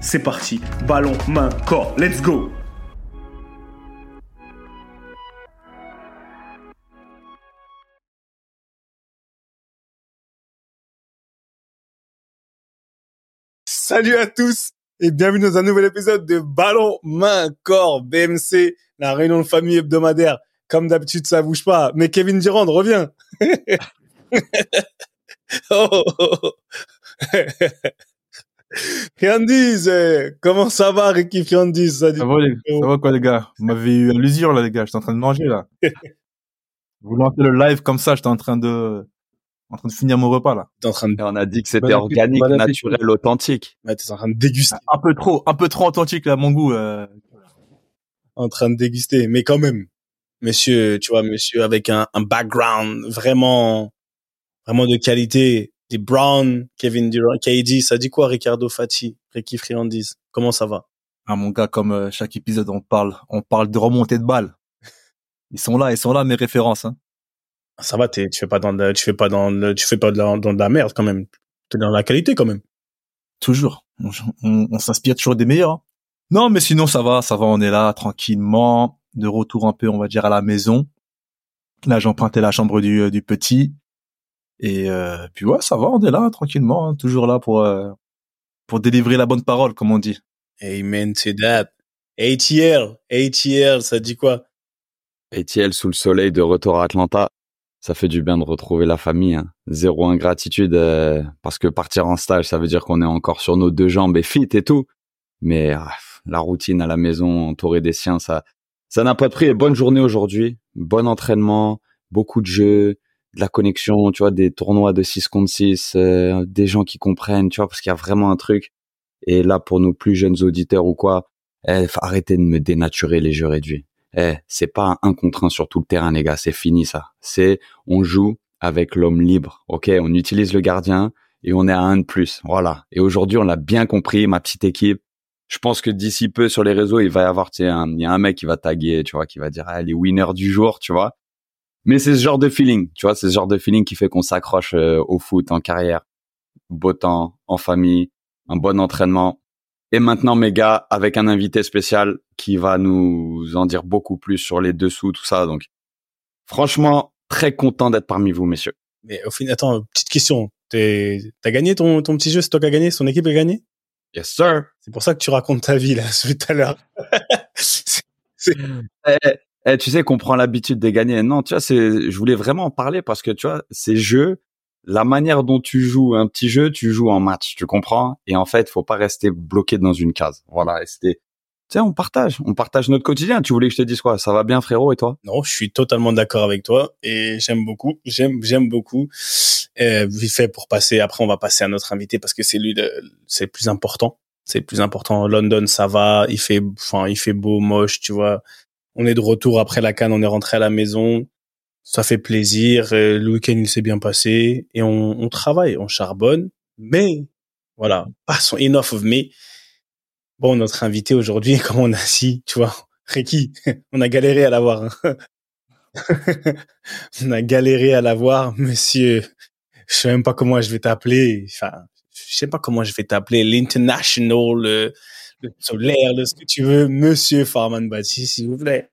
c'est parti. Ballon, main, corps. Let's go Salut à tous et bienvenue dans un nouvel épisode de Ballon, main, corps, BMC, la réunion de famille hebdomadaire. Comme d'habitude, ça bouge pas. Mais Kevin Durand revient. oh, oh, oh. Friandise, eh, comment ça va, Ricky Friandise Ça va, les- ça va quoi, les gars? Vous m'avez eu à l'usure, là, les gars. J'étais en train de manger, là. Vous lancez le live comme ça, j'étais en train de, en train de finir mon repas, là. T'es en train de, on a dit que c'était Bon organique, bon naturel, authentique. ouais, t'es en train de déguster, Un peu trop, un peu trop authentique, là, mon goût. euh. en train de déguster, mais quand même, monsieur, tu vois, monsieur avec un, un background vraiment, vraiment de qualité, des Brown, Kevin Durant, KD, ça dit quoi, Ricardo Fati, Ricky Friandise Comment ça va? Ah, mon gars, comme euh, chaque épisode, on parle, on parle de remontée de balles. Ils sont là, ils sont là, mes références, hein. Ça va, tu fais pas dans, le- tu fais pas dans, le- tu fais pas de la- dans de la merde quand même. T'es dans la qualité quand même. Toujours. On, on- on s'inspire toujours des meilleurs. hein. Non, mais sinon, ça va, ça va, on est là, tranquillement, de retour un peu, on va dire, à la maison. Là, j'ai emprunté la chambre du, euh, du petit. Et euh, puis ouais, ça va, on est là, tranquillement, hein, toujours là pour, euh, pour délivrer la bonne parole, comme on dit. Amen to that. ATL, ATL, ça dit quoi? Etiel sous le soleil de retour à Atlanta. Ça fait du bien de retrouver la famille. Hein. Zéro ingratitude euh, parce que partir en stage, ça veut dire qu'on est encore sur nos deux jambes et fit et tout. Mais ah, la routine à la maison, entouré des siens, ça, ça n'a pas de prix. Et bonne journée aujourd'hui, bon entraînement, beaucoup de jeux, de la connexion, tu vois, des tournois de 6 contre 6, euh, des gens qui comprennent, tu vois, parce qu'il y a vraiment un truc. Et là, pour nos plus jeunes auditeurs ou quoi, eh, faut arrêter de me dénaturer les jeux réduits. Eh, c'est pas un contre un sur tout le terrain, les gars. C'est fini, ça. C'est, on joue avec l'homme libre. OK? On utilise le gardien et on est à un de plus. Voilà. Et aujourd'hui, on l'a bien compris, ma petite équipe. Je pense que d'ici peu sur les réseaux, il va y avoir, tu sais, il y a un mec qui va taguer, tu vois, qui va dire, ah, les winners du jour, tu vois. Mais c'est ce genre de feeling, tu vois, c'est ce genre de feeling qui fait qu'on s'accroche euh, au foot en carrière. Beau temps, en famille, un bon entraînement. Et maintenant, mes gars, avec un invité spécial qui va nous en dire beaucoup plus sur les dessous, tout ça. Donc, franchement, très content d'être parmi vous, messieurs. Mais au final, attends, petite question. T'es- T'as gagné ton, ton petit jeu, c'est toi qui as gagné, son équipe a gagné? Yes, sir. C'est pour ça que tu racontes ta vie, là, tout à l'heure. C'est- Eh, eh, tu sais qu'on prend l'habitude de gagner. Non, tu vois, c'est, je voulais vraiment en parler parce que tu vois, ces jeux, la manière dont tu joues un petit jeu, tu joues en match, tu comprends? Et en fait, faut pas rester bloqué dans une case. Voilà. C'était, tu sais, on partage, on partage notre quotidien. Tu voulais que je te dise quoi? Ça va bien, frérot, et toi? Non, je suis totalement d'accord avec toi et j'aime beaucoup, j'aime, j'aime beaucoup. Euh, vite fait pour passer, après on va passer à notre invité parce que c'est lui, c'est plus important. C'est plus important. London, ça va, il fait, enfin, il fait beau, moche, tu vois. On est de retour après la canne, on est rentré à la maison. Ça fait plaisir. euh, Le week-end, il s'est bien passé et on, on travaille, on charbonne. Mais voilà, passons enough of me. Bon, notre invité aujourd'hui, comme on a dit, tu vois, Ricky, on a galéré à l'avoir. hein. on a galéré à l'avoir, monsieur. Je sais même pas comment je vais t'appeler. Enfin, je sais pas comment je vais t'appeler. L'international, solaire, le ce que tu veux, monsieur Farman Bati, s'il vous plaît.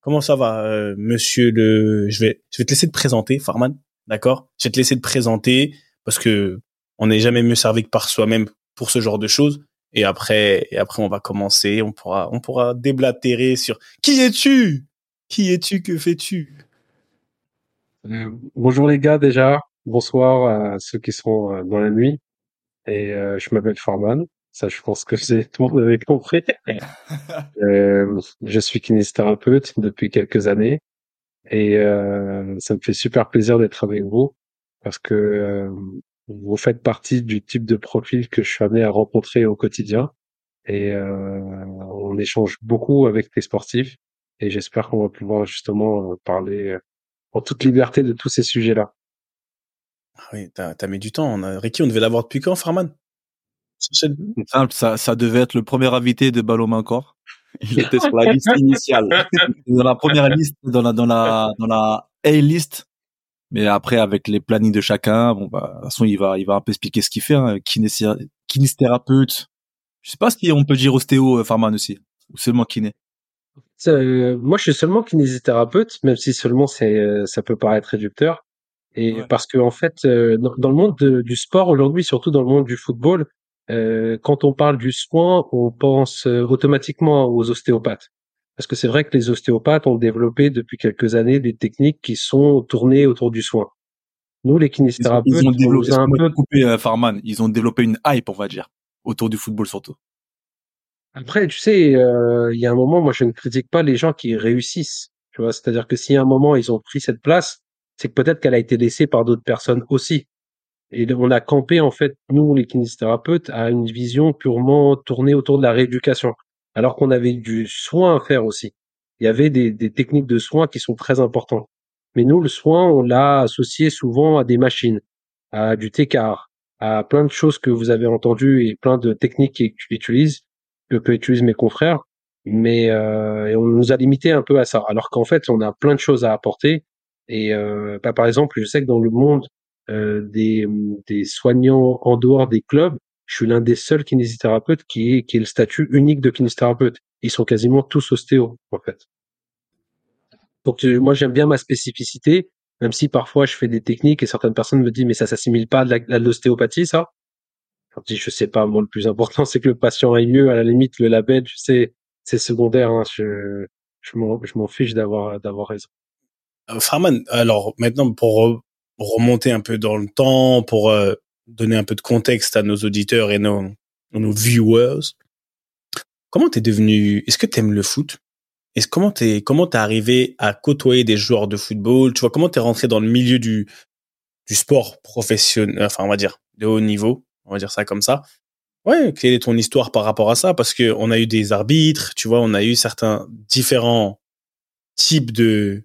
Comment ça va, euh, monsieur le Je vais, je vais te laisser te présenter, Farman. D'accord? Je vais te laisser te présenter parce que on n'est jamais mieux servi que par soi-même pour ce genre de choses. Et après, et après, on va commencer. On pourra, on pourra déblatérer sur qui es-tu? Qui es-tu? Que fais-tu euh, Bonjour les gars déjà. Bonsoir à ceux qui sont euh, dans la nuit. Et euh, je m'appelle Farman. Ça, je pense que c'est tout le monde avait compris. euh, je suis kinésithérapeute depuis quelques années et euh, ça me fait super plaisir d'être avec vous parce que euh, vous faites partie du type de profil que je suis amené à rencontrer au quotidien et euh, on échange beaucoup avec les sportifs et j'espère qu'on va pouvoir justement parler en toute liberté de tous ces sujets-là. Ah oui, t'as as mis du temps. On a... Ricky, on devait l'avoir depuis quand, Farman? C'est simple, ça, ça devait être le premier invité de Ballon encore. Il était sur la liste initiale. dans la première liste, dans la dans la dans la A list. Mais après, avec les plannings de chacun, bon bah, de toute façon, il va il va un peu expliquer ce qu'il fait. Hein. Kinésithérapeute. Je sais pas si on peut dire ostéo, euh, Farman aussi, ou seulement kiné. Euh, moi, je suis seulement kinésithérapeute, même si seulement c'est euh, ça peut paraître réducteur. Et ouais. parce que en fait, euh, dans, dans, le monde de, du sport aujourd'hui, surtout dans le monde du football, euh, quand on parle du soin, on pense euh, automatiquement aux ostéopathes. Parce que c'est vrai que les ostéopathes ont développé depuis quelques années des techniques qui sont tournées autour du soin. Nous, les kinésithérapeutes, ils ont, ils ont développé, un peu coupé euh, Farman. Ils ont développé une hype, on va dire, autour du football surtout. Après, tu sais, il euh, y a un moment, moi, je ne critique pas les gens qui réussissent. Tu vois, c'est-à-dire que si à un moment ils ont pris cette place, c'est que peut-être qu'elle a été laissée par d'autres personnes aussi. Et on a campé, en fait, nous, les kinésithérapeutes, à une vision purement tournée autour de la rééducation. Alors qu'on avait du soin à faire aussi. Il y avait des, techniques de soins qui sont très importantes. Mais nous, le soin, on l'a associé souvent à des machines, à du técart, à plein de choses que vous avez entendues et plein de techniques qu'ils utilisent, que, que utilisent mes confrères. Mais euh, on nous a limité un peu à ça. Alors qu'en fait, on a plein de choses à apporter. Et euh, bah, par exemple, je sais que dans le monde euh, des, des soignants en dehors des clubs, je suis l'un des seuls kinésithérapeutes qui est, qui est le statut unique de kinésithérapeute. Ils sont quasiment tous ostéo, en fait. Donc moi j'aime bien ma spécificité, même si parfois je fais des techniques et certaines personnes me disent mais ça s'assimile pas à l'ostéopathie ça? Je dis je sais pas, moi le plus important c'est que le patient aille mieux. À la limite le label, je sais, c'est secondaire. Hein. Je je m'en fiche d'avoir d'avoir raison. Euh, Farman, alors maintenant pour remonter un peu dans le temps, pour euh, donner un peu de contexte à nos auditeurs et nos, nos viewers. Comment t'es devenu, est-ce que t'aimes le foot? Est-ce comment t'es, comment t'es arrivé à côtoyer des joueurs de football? Tu vois, comment t'es rentré dans le milieu du, du sport professionnel, enfin, on va dire, de haut niveau? On va dire ça comme ça. Ouais, quelle est ton histoire par rapport à ça? Parce que on a eu des arbitres, tu vois, on a eu certains différents types de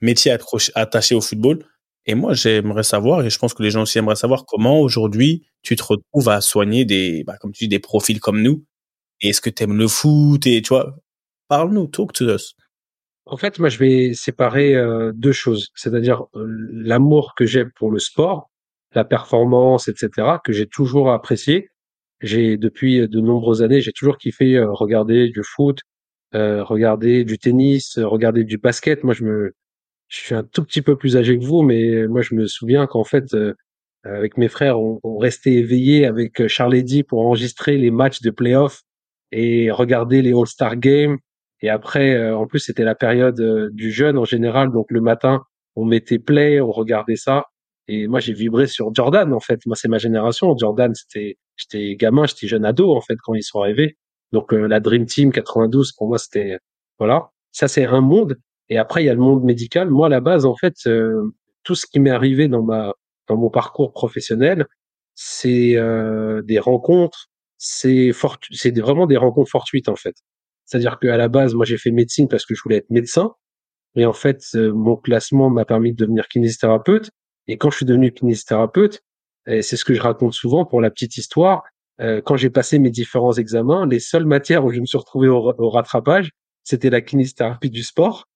métiers attachés au football. Et moi, j'aimerais savoir, et je pense que les gens aussi aimeraient savoir, comment aujourd'hui tu te retrouves à soigner des, bah, comme tu dis, des profils comme nous. Est-ce que tu aimes le foot et tu vois, parle-nous, talk to us. En fait, moi, je vais séparer euh, deux choses, c'est-à-dire euh, l'amour que j'ai pour le sport, la performance, etc., que j'ai toujours apprécié. J'ai depuis de nombreuses années, j'ai toujours kiffé euh, regarder du foot, regarder du tennis, regarder du basket. Moi, je me je suis un tout petit peu plus âgé que vous, mais moi je me souviens qu'en fait, euh, avec mes frères, on, on restait éveillés avec Charles Eddy pour enregistrer les matchs de playoff et regarder les All-Star Games. Et après, euh, en plus, c'était la période euh, du jeûne en général, donc le matin, on mettait play, on regardait ça. Et moi, j'ai vibré sur Jordan, en fait. Moi, c'est ma génération. Jordan, c'était, j'étais gamin, j'étais jeune ado, en fait, quand ils sont arrivés. Donc, la Dream Team 92, pour moi, c'était, voilà. Ça, c'est un monde. Et après, il y a le monde médical. Moi, à la base, en fait, euh, tout ce qui m'est arrivé dans ma dans mon parcours professionnel, c'est euh, des rencontres, c'est c'est vraiment des rencontres fortuites en fait. C'est-à-dire qu'à la base, moi, j'ai fait médecine parce que je voulais être médecin. Et en fait, euh, mon classement m'a permis de devenir kinésithérapeute. Et quand je suis devenu kinésithérapeute, c'est ce que je raconte souvent pour la petite histoire. Euh, quand j'ai passé mes différents examens, les seules matières où je me suis retrouvé au rattrapage, c'était la kinésithérapie du sport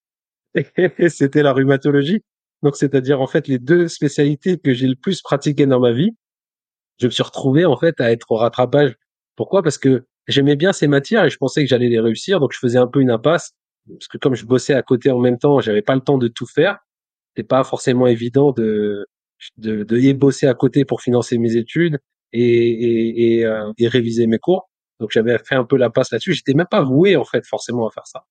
c'était la rhumatologie. Donc, c'est-à-dire, en fait, les deux spécialités que j'ai le plus pratiquées dans ma vie, je me suis retrouvé, en fait, à être au rattrapage. Pourquoi? Parce que j'aimais bien ces matières et je pensais que j'allais les réussir. Donc, je faisais un peu une impasse parce que comme je bossais à côté en même temps, j'avais pas le temps de tout faire. C'était pas forcément évident de de, de bosser à côté pour financer mes études et et, et, euh, et réviser mes cours. Donc j'avais fait un peu la passe là-dessus. J'étais même pas voué en fait forcément à faire ça.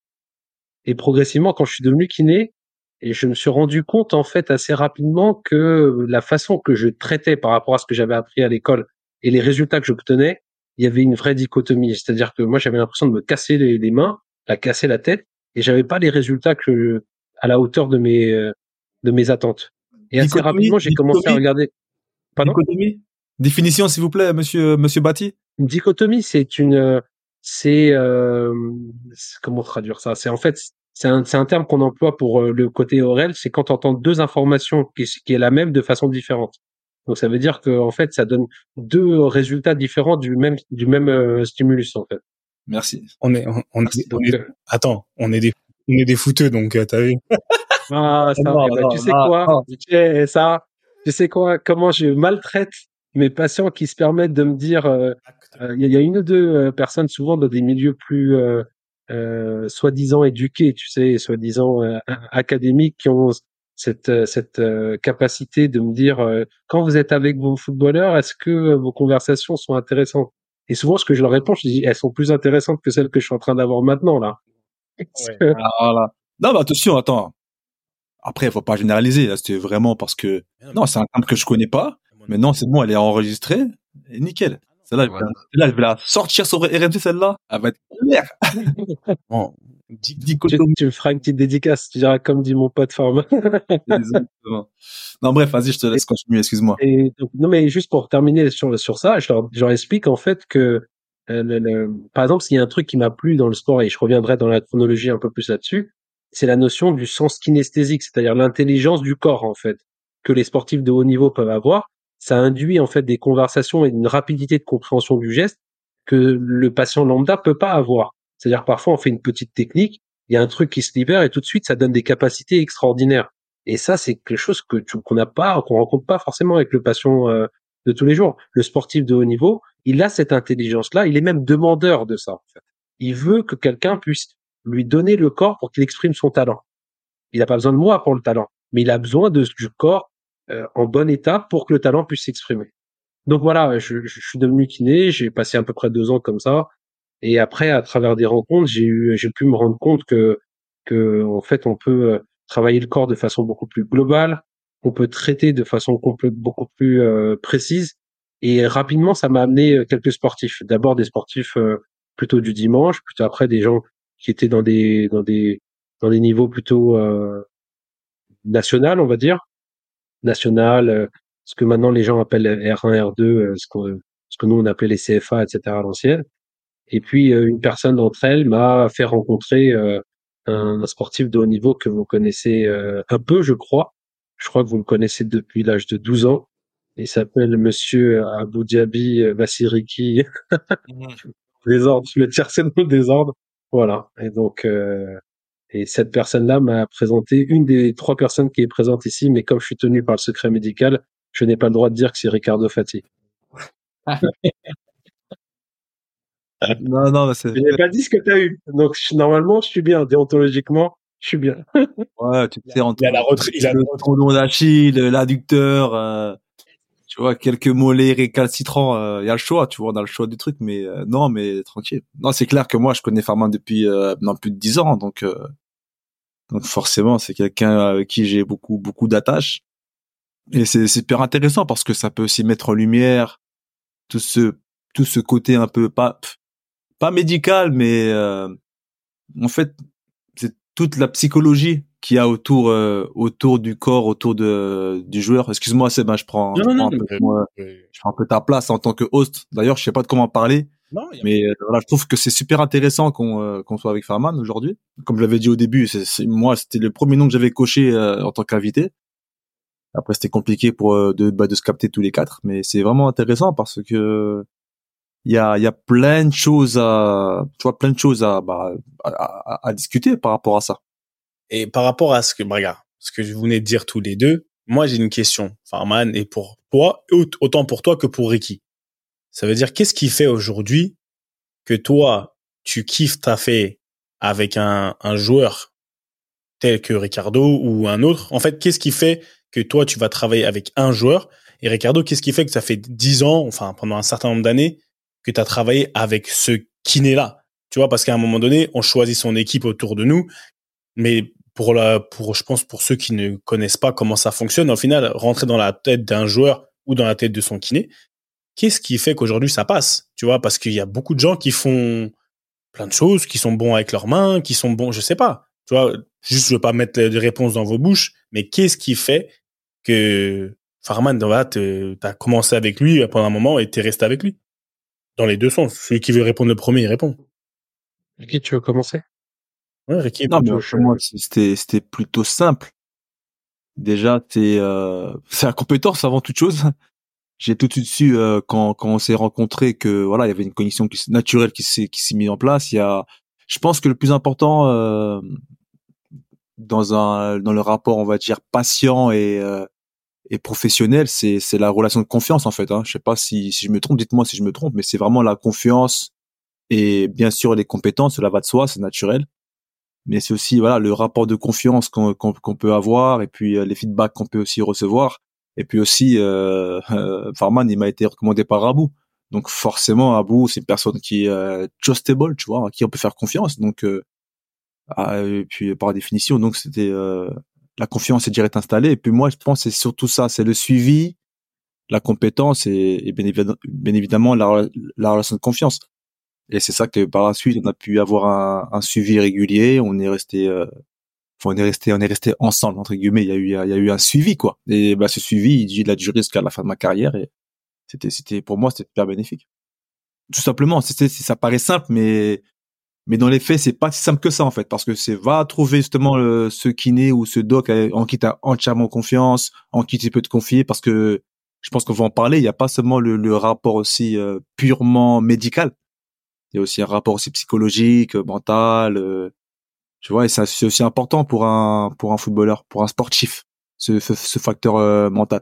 Et progressivement, quand je suis devenu kiné, et je me suis rendu compte en fait assez rapidement que la façon que je traitais par rapport à ce que j'avais appris à l'école et les résultats que j'obtenais, il y avait une vraie dichotomie. C'est-à-dire que moi j'avais l'impression de me casser les, les mains, la casser la tête, et j'avais pas les résultats que à la hauteur de mes de mes attentes. Et assez rapidement, j'ai commencé à regarder. Pardon? Dichotomie? Définition, s'il vous plaît, Monsieur Monsieur Bati? Une dichotomie, c'est une, c'est euh, comment traduire ça? C'est en fait, c'est un, c'est un terme qu'on emploie pour euh, le côté oral. C'est quand on entend deux informations qui, qui est la même de façon différente. Donc ça veut dire que en fait, ça donne deux résultats différents du même du même euh, stimulus en fait. Merci. On est, on, on, est, attends, on est des, on est des fouteux, donc t'as vu? Ah, ça, non, bah, tu sais quoi? Tu sais, ça, tu sais quoi? Comment je maltraite mes patients qui se permettent de me dire, il euh, y, a une ou deux personnes souvent dans des milieux plus euh, soi-disant éduqués, tu sais, soi-disant académiques, qui ont cette cette capacité de me dire quand vous êtes avec vos footballeurs, est-ce que vos conversations sont intéressantes? Et souvent, ce que je leur réponds, je dis elles sont plus intéressantes que celles que je suis en train d'avoir maintenant là. Ouais. Ah, non, mais attention, attends. Après, il faut pas généraliser. C'était vraiment parce que non, c'est un terme que je connais pas. Mais non, c'est bon, elle est enregistrée. Et nickel. Celle-là, là, je vais la sortir sur RMC, celle-là. Elle va être claire. bon, tu, tu, me feras une petite dédicace. Tu diras comme dit mon pote Forme. non, bref, vas-y, je te laisse continuer, excuse-moi. Et donc, non, mais juste pour terminer sur, sur ça, je leur, je leur explique en fait que, euh, le, par exemple, s'il y a un truc qui m'a plu dans le sport, et je reviendrai dans la chronologie un peu plus là-dessus, c'est la notion du sens kinesthésique, c'est-à-dire l'intelligence du corps, en fait, que les sportifs de haut niveau peuvent avoir ça induit en fait des conversations et une rapidité de compréhension du geste que le patient lambda peut pas avoir. C'est-à-dire parfois on fait une petite technique, il y a un truc qui se libère et tout de suite ça donne des capacités extraordinaires. Et ça c'est quelque chose que qu'on n'a pas, qu'on rencontre pas forcément avec le patient euh, de tous les jours. Le sportif de haut niveau, il a cette intelligence-là, il est même demandeur de ça. En fait. Il veut que quelqu'un puisse lui donner le corps pour qu'il exprime son talent. Il n'a pas besoin de moi pour le talent, mais il a besoin de, du corps en bon état pour que le talent puisse s'exprimer. Donc voilà, je, je, suis devenu kiné, j'ai passé à peu près deux ans comme ça, et après, à travers des rencontres, j'ai eu, j'ai pu me rendre compte que, que en fait, on peut euh, travailler le corps de façon beaucoup plus globale, on peut traiter de façon beaucoup plus euh, précise, et rapidement, ça m'a amené quelques sportifs. D'abord des sportifs plutôt du dimanche, plutôt après des gens qui étaient dans des dans des dans des niveaux plutôt euh, national, on va dire, national, euh, ce que maintenant les gens appellent R1, R2, euh, ce, que, ce que nous on appelait les CFA, etc. à l'ancienne. Et puis euh, une personne d'entre elles m'a fait rencontrer un, sportif de haut niveau que vous connaissez un peu, je crois. Je crois que vous le connaissez depuis l'âge de 12 ans. Il s'appelle Monsieur Abu Dhabi Vassiriki. désordre, je le chercher dans le désordre. Voilà. Et donc, euh, et cette personne-là m'a présenté une des trois personnes qui est présente ici, mais comme je suis tenu par le secret médical, je n'ai pas le droit de dire que c'est Ricardo Fati. non, non, c'est. Je n'ai pas dit ce que tu as eu. Donc, normalement, je suis bien. Déontologiquement, je suis bien. ouais, tu sais, entre, il a la il a le tendon d'Achille, l'adducteur, euh, tu vois, quelques mollets récalcitrants, euh, il y a le choix, tu vois, on a le choix du truc, mais euh, non, mais tranquille. Non, c'est clair que moi, je connais Farman depuis euh, non, plus de dix ans, donc donc forcément, c'est quelqu'un avec qui j'ai beaucoup beaucoup d'attaches. Et c'est super intéressant parce que ça peut aussi mettre en lumière tout ce tout ce côté un peu pas pas médical, mais euh, en fait c'est toute la psychologie qu'il y a autour euh, autour du corps, autour de du joueur. Excuse-moi, c'est ben je prends, je, prends un peu, je prends un peu ta place en tant que host. D'ailleurs, je sais pas de comment parler. Non, mais euh, voilà, je trouve que c'est super intéressant qu'on euh, qu'on soit avec Farman aujourd'hui. Comme je l'avais dit au début, c'est moi c'était le premier nom que j'avais coché euh, en tant qu'invité. Après c'était compliqué pour de bah, de se capter tous les quatre, mais c'est vraiment intéressant parce que il y a il y a plein de choses à tu vois plein de choses à bah, à, à, discuter par rapport à ça. Et par rapport à ce que bah, regarde, ce que je venais de dire tous les deux, moi j'ai une question, Farman, et pour toi autant pour toi que pour Ricky. Ça veut dire qu'est-ce qui fait aujourd'hui que toi, tu kiffes ta fait avec un, joueur tel que Ricardo ou un autre? En fait, qu'est-ce qui fait que toi, tu vas travailler avec un joueur? Et Ricardo, qu'est-ce qui fait que ça fait dix ans, enfin pendant un certain nombre d'années, que tu as travaillé avec ce kiné-là? Tu vois, parce qu'à un moment donné, on choisit son équipe autour de nous, mais pour la, pour, je pense, pour ceux qui ne connaissent pas comment ça fonctionne, au final, rentrer dans la tête d'un joueur ou dans la tête de son kiné, qu'est-ce qui fait qu'aujourd'hui ça passe Tu vois, parce qu'il y a beaucoup de gens qui font plein de choses, qui sont bons avec leurs mains, qui sont bons, je sais pas. Tu vois, juste je veux pas mettre des réponses dans vos bouches, mais qu'est-ce qui fait que Farman, tu as commencé avec lui pendant un moment et t'es resté avec lui? Dans les deux sens. Celui qui veut répondre le premier, il répond. Qui tu veux commencer? Ouais, Ricky. Non, mais moi, c'était c'était plutôt simple. Déjà, c'est euh, c'est la compétence avant toute chose j'ai tout de suite su euh, quand quand on s'est rencontrés que voilà il y avait une connexion qui, naturelle qui s'est qui s'est mise en place. Il y a je pense que le plus important euh, dans un dans le rapport on va dire patient et euh, et professionnel c'est c'est la relation de confiance en fait hein. je sais pas si si je me trompe dites-moi si je me trompe mais c'est vraiment la confiance et bien sûr les compétences cela va de soi c'est naturel. Mais c'est aussi voilà le rapport de confiance qu'on qu'on peut avoir et puis les feedbacks qu'on peut aussi recevoir et puis aussi, euh, euh, Farman, il m'a été recommandé par Abou. Donc forcément, Abou, c'est une personne qui est euh, trustable, tu vois, à qui on peut faire confiance. Donc, euh, ah, et puis par définition, donc c'était euh, la confiance est direct installée. Et puis moi, je pense c'est surtout ça, c'est le suivi, la compétence et, et bien, bien évidemment la, la relation de confiance. Et c'est ça que par la suite, on a pu avoir un, un suivi régulier. On est resté euh, on est resté on est resté ensemble entre guillemets. Il y a eu il y a eu un suivi quoi. Et bah ce suivi il a duré jusqu'à la fin de ma carrière et c'était c'était pour moi c'était super bénéfique. Tout simplement c'était ça paraît simple mais mais dans les faits c'est pas si simple que ça en fait parce que c'est va trouver justement le, ce kiné ou ce doc en qui tu as entièrement confiance en qui tu peux te confier parce que je pense qu'on va en parler. Il n'y a pas seulement le, le rapport aussi euh, purement médical. Il y a aussi un rapport aussi psychologique mental euh, tu vois, et c'est aussi important pour un pour un footballeur, pour un sportif, ce, ce, facteur euh, mental.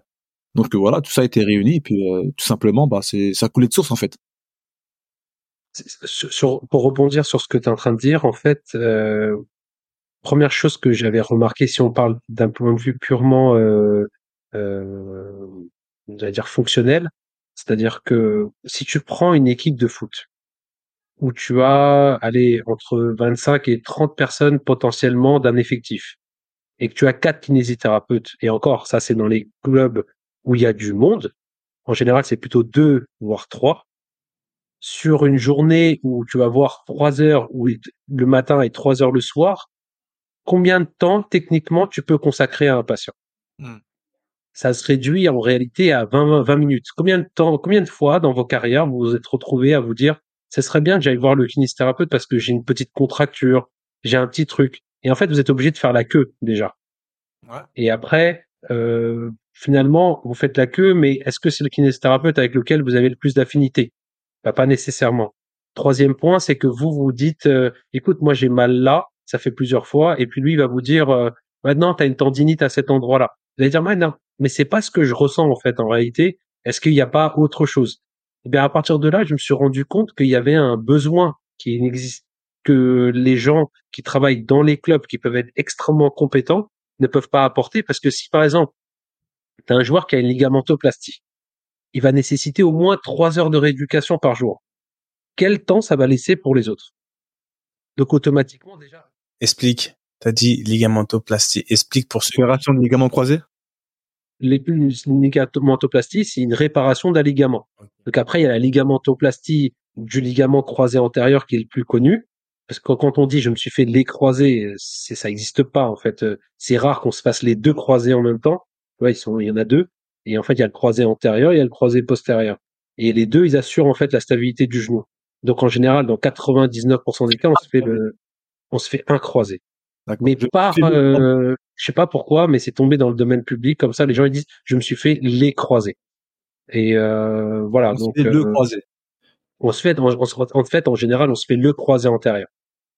Donc euh, voilà, tout ça a été réuni, et puis euh, tout simplement, bah c'est ça coulait de source en fait. Sur, pour rebondir sur ce que tu es en train de dire, en fait, première chose que j'avais remarqué, si on parle d'un point de vue purement, euh, dire fonctionnel, c'est-à-dire que si tu prends une équipe de foot, où tu as, allez, entre 25 et 30 personnes potentiellement d'un effectif, et que tu as quatre kinésithérapeutes, et encore, ça c'est dans les clubs où il y a du monde, en général c'est plutôt deux, voire trois, sur une journée où tu vas voir trois heures le matin et trois heures le soir, combien de temps techniquement tu peux consacrer à un patient? Mmh. Ça se réduit en réalité à 20, 20 minutes. Combien de temps, combien de fois dans vos carrières vous vous êtes retrouvé à vous dire ce serait bien que j'aille voir le kinésithérapeute parce que j'ai une petite contracture, j'ai un petit truc. Et en fait, vous êtes obligé de faire la queue déjà. Ouais. Et après, euh, finalement, vous faites la queue, mais est-ce que c'est le kinésithérapeute avec lequel vous avez le plus d'affinité? Bah, Pas nécessairement. Troisième point, c'est que vous vous dites, euh, écoute, moi j'ai mal là, ça fait plusieurs fois, et puis lui il va vous dire, euh, maintenant tu as une tendinite à cet endroit-là. Vous allez dire, mais non, mais c'est pas ce que je ressens en fait en réalité. Est-ce qu'il n'y a pas autre chose? Et eh bien à partir de là, je me suis rendu compte qu'il y avait un besoin qui existe, que les gens qui travaillent dans les clubs, qui peuvent être extrêmement compétents, ne peuvent pas apporter parce que si par exemple, tu as un joueur qui a une ligamentoplastie, il va nécessiter au moins trois heures de rééducation par jour. Quel temps ça va laisser pour les autres? Donc automatiquement déjà. Explique. T'as dit ligamentoplastie. Explique pour ceux. Opération de ligament croisé? Les ligamentoplastie, c'est une réparation d'un ligament. Donc après, il y a la ligamentoplastie du ligament croisé antérieur qui est le plus connu. Parce que quand on dit je me suis fait les croisés, c'est ça n'existe pas en fait. C'est rare qu'on se fasse les deux croisés en même temps. Ouais, ils sont, il y en a deux. Et en fait, il y a le croisé antérieur, il y a le croisé postérieur. Et les deux, ils assurent en fait la stabilité du genou. Donc en général, dans 99% des cas, on se fait le, on se fait un croisé. Mais par, euh, je sais pas pourquoi, mais c'est tombé dans le domaine public comme ça. Les gens ils disent, je me suis fait les croisés. Et euh, voilà. On donc, se fait le euh, croisé. On se fait, en fait, en général, on se fait le croisé antérieur.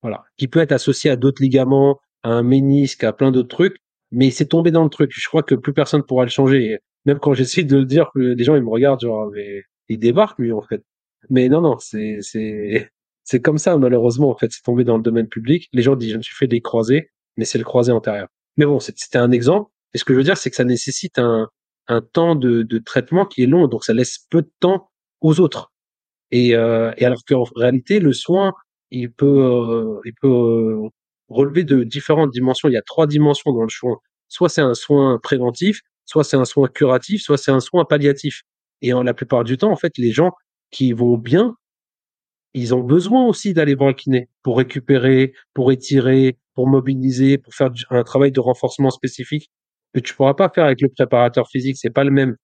Voilà, qui peut être associé à d'autres ligaments, à un ménisque, à plein d'autres trucs. Mais c'est tombé dans le truc. Je crois que plus personne pourra le changer. même quand j'essaie de le dire, les gens ils me regardent genre, mais il débarque lui en fait. Mais non, non, c'est c'est c'est comme ça, malheureusement, en fait, c'est tombé dans le domaine public. Les gens disent, je me suis fait des croisés, mais c'est le croisé antérieur. Mais bon, c'était un exemple. Et ce que je veux dire, c'est que ça nécessite un, un temps de, de, traitement qui est long, donc ça laisse peu de temps aux autres. Et, euh, et alors qu'en réalité, le soin, il peut, euh, il peut euh, relever de différentes dimensions. Il y a trois dimensions dans le soin. Soit c'est un soin préventif, soit c'est un soin curatif, soit c'est un soin palliatif. Et en la plupart du temps, en fait, les gens qui vont bien, ils ont besoin aussi d'aller voir le kiné pour récupérer, pour étirer, pour mobiliser, pour faire un travail de renforcement spécifique que tu pourras pas faire avec le préparateur physique, c'est pas le même.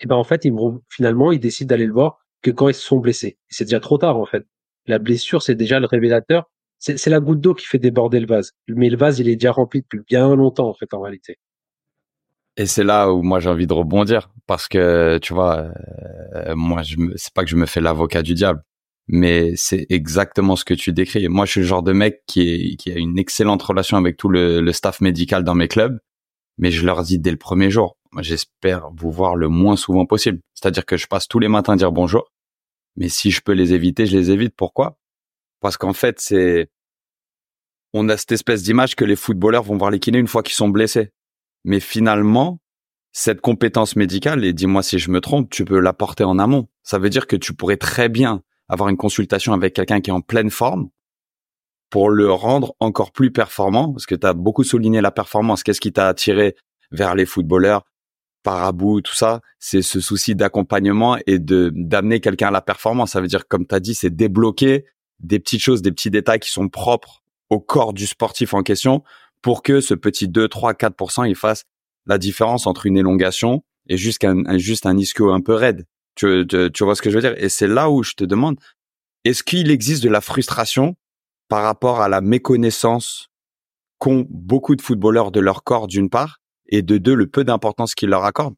Et ben en fait, ils vont, finalement, ils décident d'aller le voir que quand ils se sont blessés. C'est déjà trop tard en fait. La blessure, c'est déjà le révélateur. C'est la goutte d'eau qui fait déborder le vase. Mais le vase, il est déjà rempli depuis bien longtemps en fait en réalité. Et c'est là où moi j'ai envie de rebondir parce que tu vois, euh, moi je c'est pas que je me fais l'avocat du diable, mais c'est exactement ce que tu décris. Moi, je suis le genre de mec qui, est, qui a une excellente relation avec tout le, le, staff médical dans mes clubs, mais je leur dis dès le premier jour, j'espère vous voir le moins souvent possible. C'est-à-dire que je passe tous les matins dire bonjour, mais si je peux les éviter, je les évite. Pourquoi? Parce qu'en fait, c'est on a cette espèce d'image que les footballeurs vont voir les kinés une fois qu'ils sont blessés. Mais finalement, cette compétence médicale, et dis-moi si je me trompe, tu peux l'apporter en amont. Ça veut dire que tu pourrais très bien avoir une consultation avec quelqu'un qui est en pleine forme pour le rendre encore plus performant, parce que tu as beaucoup souligné la performance. Qu'est-ce qui t'a attiré vers les footballeurs, par bout, tout ça C'est ce souci d'accompagnement et de d'amener quelqu'un à la performance. Ça veut dire, comme tu as dit, c'est débloquer des petites choses, des petits détails qui sont propres au corps du sportif en question pour que ce petit 2, 3, 4%, il fasse la différence entre une élongation et juste un, juste un ischio un peu raide. Tu, vois ce que je veux dire? Et c'est là où je te demande, est-ce qu'il existe de la frustration par rapport à la méconnaissance qu'ont beaucoup de footballeurs de leur corps d'une part, et de deux, le peu d'importance qu'ils leur accordent?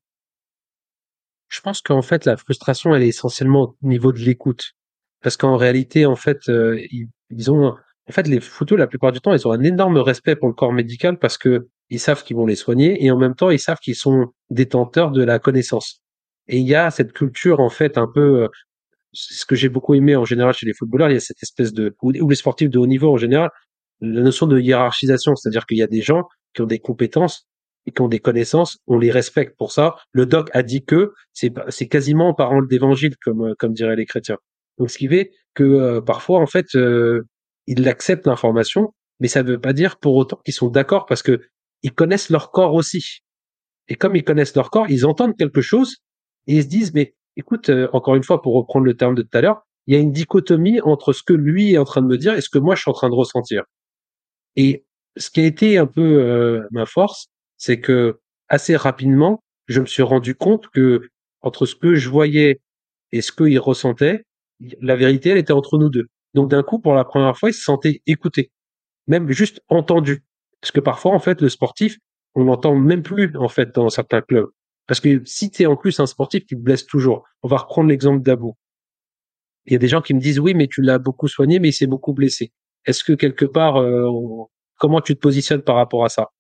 Je pense qu'en fait, la frustration, elle est essentiellement au niveau de l'écoute. Parce qu'en réalité, en fait, euh, ils, ont... En fait, les photos, la plupart du temps, ils ont un énorme respect pour le corps médical parce que ils savent qu'ils vont les soigner et en même temps, ils savent qu'ils sont détenteurs de la connaissance. Et il y a cette culture en fait un peu, euh, ce que j'ai beaucoup aimé en général chez les footballeurs, il y a cette espèce de ou, les sportifs de haut niveau en général, la notion de hiérarchisation, c'est-à-dire qu'il y a des gens qui ont des compétences et qui ont des connaissances, on les respecte pour ça. Le doc a dit que c'est c'est quasiment parole d'évangile comme euh, comme diraient les chrétiens. Donc ce qui fait que euh, parfois en fait ils acceptent l'information, mais ça ne veut pas dire pour autant qu'ils sont d'accord parce que ils connaissent leur corps aussi. Et comme ils connaissent leur corps, ils entendent quelque chose et ils se disent, mais écoute, euh, encore une fois, pour reprendre le terme de tout à l'heure, il y a une dichotomie entre ce que lui est en train de me dire et ce que moi je suis en train de ressentir. Et ce qui a été un peu euh, ma force, c'est que assez rapidement, je me suis rendu compte que entre ce que je voyais et ce qu'il ressentait, la vérité, elle était entre nous deux. Donc d'un coup, pour la première fois, il se sentait écouté, même juste entendu. Parce que parfois, en fait, le sportif, on n'entend même plus, en fait, dans certains clubs. Parce que si tu es en plus un sportif qui te blesse toujours, on va reprendre l'exemple d'Abou. Il y a des gens qui me disent oui, mais tu l'as beaucoup soigné, mais il s'est beaucoup blessé. Est-ce que quelque part, euh, comment tu te positionnes par rapport à ça?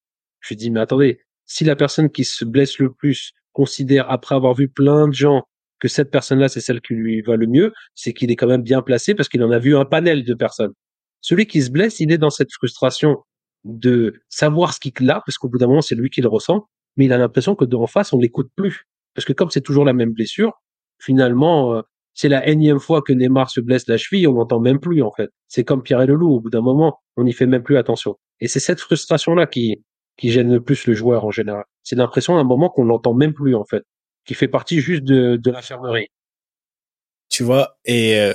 Je dis mais attendez, si la personne qui se blesse le plus considère après avoir vu plein de gens que cette personne-là c'est celle qui lui va le mieux, c'est qu'il est quand même bien placé parce qu'il en a vu un panel de personnes. Celui qui se blesse, il est dans cette frustration de savoir ce qu'il a, parce qu'au bout d'un moment c'est lui qui le ressent, mais il a l'impression que d'en face, on l'écoute plus. Parce que comme c'est toujours la même blessure, finalement, euh, c'est la énième fois que Neymar se blesse la cheville, on n'entend même plus, en fait. C'est comme Pierre et le Loup, au bout d'un moment, on n'y fait même plus attention. Et c'est cette frustration-là qui, qui gêne le plus le joueur, en général. C'est l'impression d'un moment qu'on n'entend même plus, en fait. Qui fait partie juste de, de l'infirmerie. Tu vois, et, euh,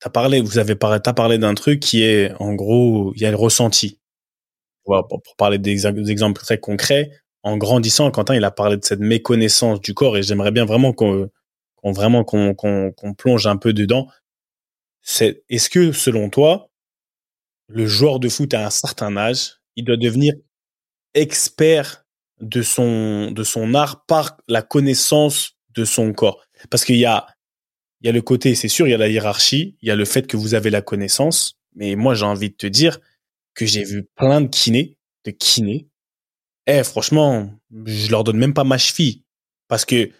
t'as parlé, vous avez parlé, t'as parlé d'un truc qui est, en gros, il y a le ressenti pour, parler d'exemples très concrets, en grandissant, Quentin, il a parlé de cette méconnaissance du corps et j'aimerais bien vraiment qu'on vraiment qu'on plonge un peu dedans. C'est est-ce que selon toi, le joueur de foot à un certain âge, il doit devenir expert de son de son art par la connaissance de son corps? Parce qu'il y a il y a le côté, c'est sûr, il y a la hiérarchie, il y a le fait que vous avez la connaissance, mais moi j'ai envie de te dire, que j'ai vu plein de kinés, de kinés. Eh, franchement, je leur donne même pas ma cheville. Parce que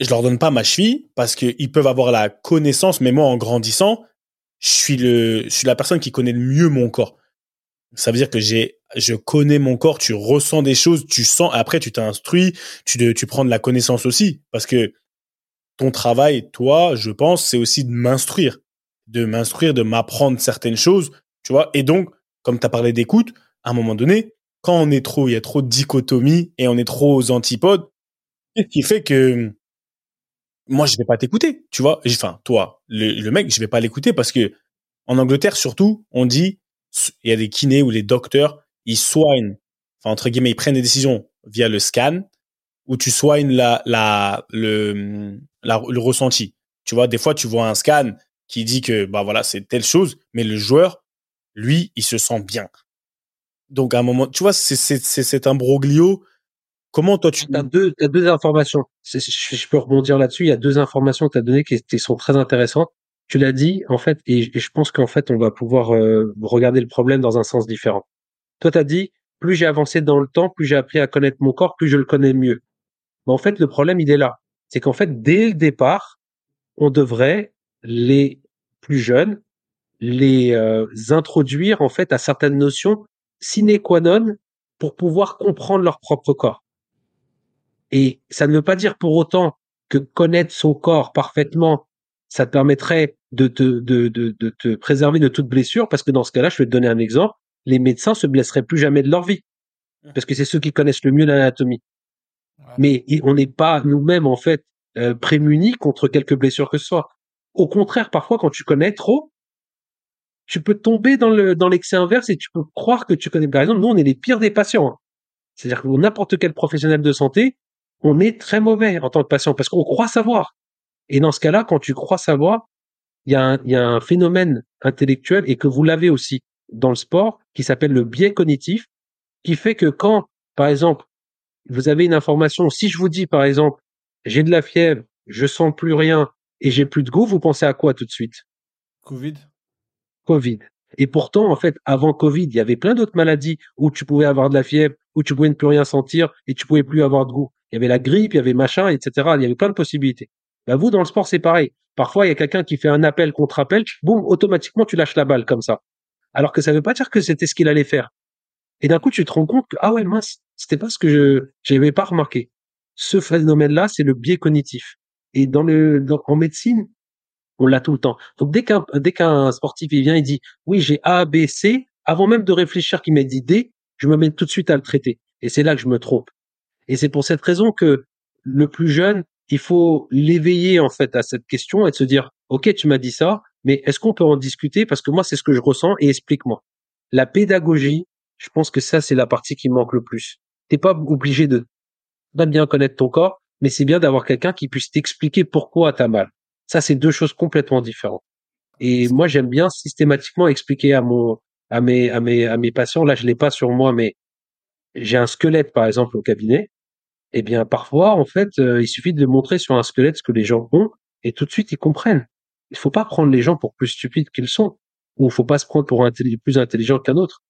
je leur donne pas ma cheville parce qu'ils peuvent avoir la connaissance, mais moi, en grandissant, je suis le, je suis la personne qui connaît le mieux mon corps. Ça veut dire que j'ai, je connais mon corps, tu ressens des choses, tu sens, après tu t'instruis, tu, tu prends de la connaissance aussi. Parce que ton travail, toi, je pense, c'est aussi de m'instruire. De m'instruire, de m'apprendre certaines choses, tu vois. Et donc, comme tu as parlé d'écoute, à un moment donné, quand on est trop, il y a trop de dichotomie et on est trop aux antipodes, ce qui fait que moi, je vais pas t'écouter, tu vois? Enfin, toi, le, mec, je vais pas l'écouter parce que en Angleterre, surtout, on dit, il y a des kinés ou les docteurs, ils soignent, enfin, entre guillemets, ils prennent des décisions via le scan, où tu soignes la, la, le, le ressenti. Tu vois, des fois, tu vois un scan qui dit que, bah voilà, c'est telle chose, mais le joueur, lui, il se sent bien. Donc, à un moment, tu vois, c'est, cet imbroglio Comment toi tu as deux, as deux informations. Je peux rebondir là-dessus. Il y a deux informations que tu as données qui, sont très intéressantes. Tu l'as dit en fait, et, je pense qu'en fait on va pouvoir euh, regarder le problème dans un sens différent. Toi tu as dit plus j'ai avancé dans le temps, plus j'ai appris à connaître mon corps, plus je le connais mieux. Mais en fait le problème il est là, c'est qu'en fait dès le départ on devrait les plus jeunes les euh, introduire en fait à certaines notions sine qua non pour pouvoir comprendre leur propre corps. Et ça ne veut pas dire pour autant que connaître son corps parfaitement, ça te permettrait de te, de, de, de te préserver de toute blessure, parce que dans ce cas-là, je vais te donner un exemple, les médecins se blesseraient plus jamais de leur vie, parce que c'est ceux qui connaissent le mieux l'anatomie. Mais on n'est pas nous-mêmes, en fait, euh, prémunis contre quelques blessures que ce soit. Au contraire, parfois, quand tu connais trop, tu peux tomber dans le dans l'excès inverse et tu peux croire que tu connais. Par exemple, nous, on est les pires des patients. Hein. C'est-à-dire que n'importe quel professionnel de santé, on est très mauvais en tant que patient parce qu'on croit savoir. Et dans ce cas-là, quand tu crois savoir, il y, a un, y a un phénomène intellectuel et que vous l'avez aussi dans le sport qui s'appelle le biais cognitif, qui fait que quand, par exemple, vous avez une information, si je vous dis par exemple, j'ai de la fièvre, je sens plus rien et j'ai plus de goût, vous pensez à quoi tout de suite? Covid? Covid. Et pourtant, en fait, avant Covid, il y avait plein d'autres maladies où tu pouvais avoir de la fièvre, où tu pouvais ne plus rien sentir et tu pouvais plus avoir de goût. Il y avait la grippe, il y avait machin, etc. Il y avait plein de possibilités. Bah, vous, dans le sport, c'est pareil. Parfois, il y a quelqu'un qui fait un appel contre appel, boum, automatiquement, tu lâches la balle comme ça. Alors que ça veut pas dire que c'était ce qu'il allait faire. Et d'un coup, tu te rends compte que, ah ouais, mince, c'était pas ce que je, j'avais pas remarqué. Ce phénomène-là, c'est le biais cognitif. Et dans le, en médecine, on l'a tout le temps. Donc, dès qu'un, dès qu'un sportif, il vient, il dit, oui, j'ai A, B, C, avant même de réfléchir qu'il m'ait dit D, je me mets tout de suite à le traiter. Et c'est là que je me trompe. Et c'est pour cette raison que le plus jeune, il faut l'éveiller en fait à cette question et de se dire, ok, tu m'as dit ça, mais est-ce qu'on peut en discuter? Parce que moi c'est ce que je ressens et explique-moi. La pédagogie, je pense que ça c'est la partie qui manque le plus. T'es pas obligé de bien connaître ton corps, mais c'est bien d'avoir quelqu'un qui puisse t'expliquer pourquoi t'as mal. Ça c'est deux choses complètement différentes. Et moi j'aime bien systématiquement expliquer à mon à mes à mes à mes patients. Là je l'ai pas sur moi, mais j'ai un squelette par exemple au cabinet eh bien parfois en fait euh, il suffit de montrer sur un squelette ce que les gens ont et tout de suite ils comprennent. Il faut pas prendre les gens pour plus stupides qu'ils sont ou il faut pas se prendre pour plus intelligent qu'un autre.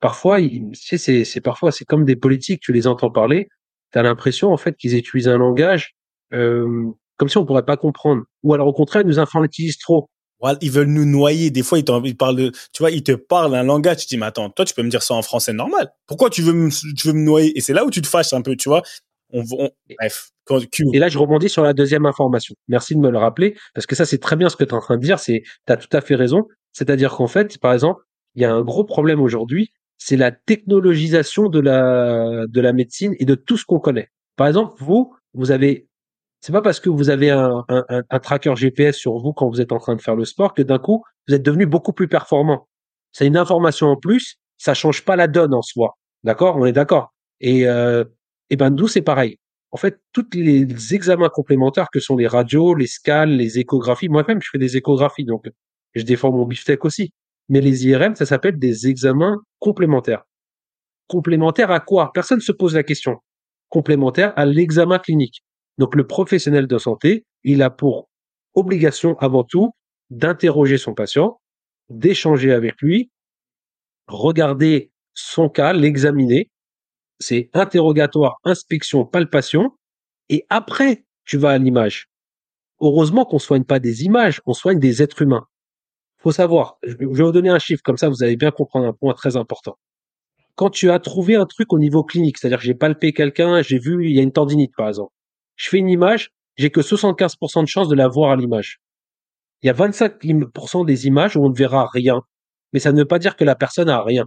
Parfois, c'est c'est parfois c'est comme des politiques, tu les entends parler, tu as l'impression en fait qu'ils utilisent un langage euh, comme si on pourrait pas comprendre ou alors au contraire ils nous infantilisent trop. Ils veulent nous noyer. Des fois, ils, ils parlent de, tu vois, ils te parlent un langage. Tu te dis, mais attends, toi, tu peux me dire ça en français normal. Pourquoi tu veux me, tu veux me noyer? Et c'est là où tu te fâches un peu, tu vois bref. Et là, je rebondis sur la deuxième information. Merci de me le rappeler, parce que ça, c'est très bien ce que tu es en train de dire. C'est, tu as tout à fait raison. C'est-à-dire qu'en fait, par exemple, il y a un gros problème aujourd'hui, c'est la technologisation de la, de la médecine et de tout ce qu'on connaît. Par exemple, vous, vous avez, c'est pas parce que vous avez un, un, un, tracker GPS sur vous quand vous êtes en train de faire le sport que d'un coup, vous êtes devenu beaucoup plus performant. C'est une information en plus, ça change pas la donne en soi. D'accord? On est d'accord. Et euh, et ben nous c'est pareil. En fait, tous les examens complémentaires que sont les radios, les scans, les échographies, moi-même je fais des échographies, donc je défends mon beefsteak aussi. Mais les IRM, ça s'appelle des examens complémentaires. Complémentaires à quoi? Personne ne se pose la question. Complémentaires à l'examen clinique. Donc le professionnel de santé, il a pour obligation avant tout d'interroger son patient, d'échanger avec lui, regarder son cas, l'examiner, c'est interrogatoire, inspection, palpation. Et après, tu vas à l'image. Heureusement qu'on soigne pas des images, on soigne des êtres humains. Faut savoir, je vais vous donner un chiffre, comme ça vous allez bien comprendre un point très important. Quand tu as trouvé un truc au niveau clinique, c'est-à-dire que j'ai palpé quelqu'un, j'ai vu, il y a une tendinite par exemple. Je fais une image, j'ai que 75% de chance de la voir à l'image. Il y a 25% des images où on ne verra rien. Mais ça ne veut pas dire que la personne a rien.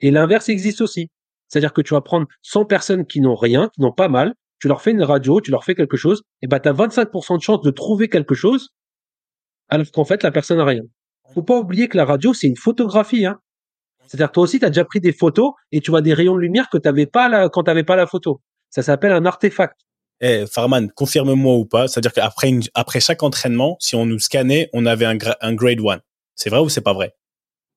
Et l'inverse existe aussi. C'est-à-dire que tu vas prendre 100 personnes qui n'ont rien, qui n'ont pas mal, tu leur fais une radio, tu leur fais quelque chose, et ben, tu as 25% de chance de trouver quelque chose, alors qu'en fait, la personne n'a rien. Faut pas oublier que la radio, c'est une photographie, hein. C'est-à-dire, toi aussi, tu as déjà pris des photos et tu vois des rayons de lumière que tu pas là, quand tu pas la photo. Ça s'appelle un artefact. Eh, Farman, confirme-moi ou pas. C'est-à-dire qu'après après chaque entraînement, si on nous scannait, on avait un, un grade 1. C'est vrai ou c'est pas vrai?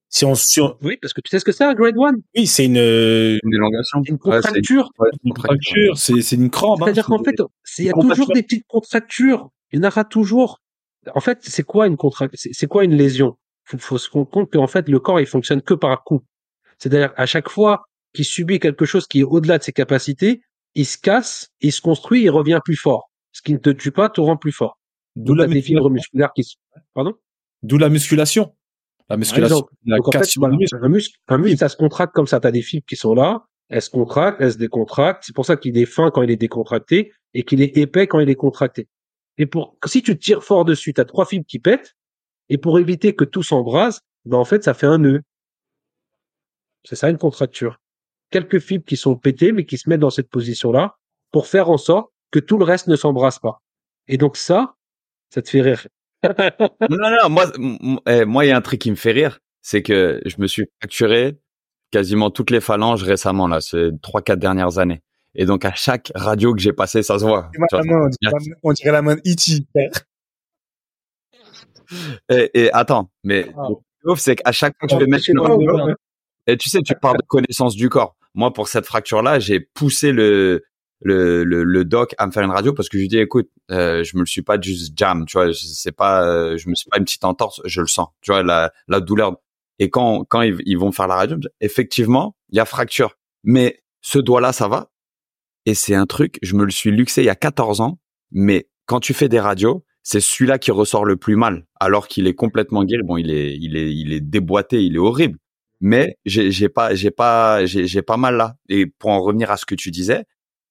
Si on, Oui, parce que tu sais ce que c'est un grade 1? Oui, c'est une, une élongation. Une contracture. une contracture, c'est, c'est une crampe. Hein. C'est-à-dire qu'en fait, il y a toujours des petites contractures. Il y en aura toujours. En fait, c'est quoi une contracture? C'est quoi une lésion? Faut, faut se rendre compte qu'en fait, le corps, il fonctionne que par coup. C'est-à-dire, à chaque fois qu'il subit quelque chose qui est au-delà de ses capacités, il se casse, il se construit, il revient plus fort. Ce qui ne te tue pas te rend plus fort. D'où la des fibres musculaires qui se... Pardon? D'où la musculation. La musculation. Donc, en fait, un, muscle, un muscle, ça se contracte comme ça. Tu as des fibres qui sont là, elles se contractent, elles se décontractent. C'est pour ça qu'il est fin quand il est décontracté et qu'il est épais quand il est contracté. Et pour si tu tires fort dessus, tu as trois fibres qui pètent. Et pour éviter que tout s'embrase, ben en fait, ça fait un nœud. C'est ça une contracture quelques fibres qui sont pétées, mais qui se mettent dans cette position-là pour faire en sorte que tout le reste ne s'embrasse pas. Et donc ça, ça te fait rire. non, non, moi, eh, moi, il y a un truc qui me fait rire, c'est que je me suis fracturé quasiment toutes les phalanges récemment là, ces trois, quatre dernières années. Et donc à chaque radio que j'ai passé, ça se voit. on, dirait la main E.T. Et, et, attends, mais ah. c'est qu'à chaque fois que je vais mettre une... Et tu sais, tu parles de connaissance du corps moi pour cette fracture là j'ai poussé le, le le, doc à me faire une radio parce que je lui dis écoute euh, je me le suis pas juste jam tu vois c'est pas euh, je me suis pas une petite entorse je le sens tu vois la la douleur. Et quand quand ils, vont faire la radio effectivement il y a fracture. Mais ce doigt là ça va. Et c'est un truc je me le suis luxé il y a 14 ans mais quand tu fais des radios c'est celui-là qui ressort le plus mal alors qu'il est complètement guéri. Bon il est il est il est déboîté il est horrible mais j'ai pas j'ai pas j'ai pas mal là. Et pour en revenir à ce que tu disais,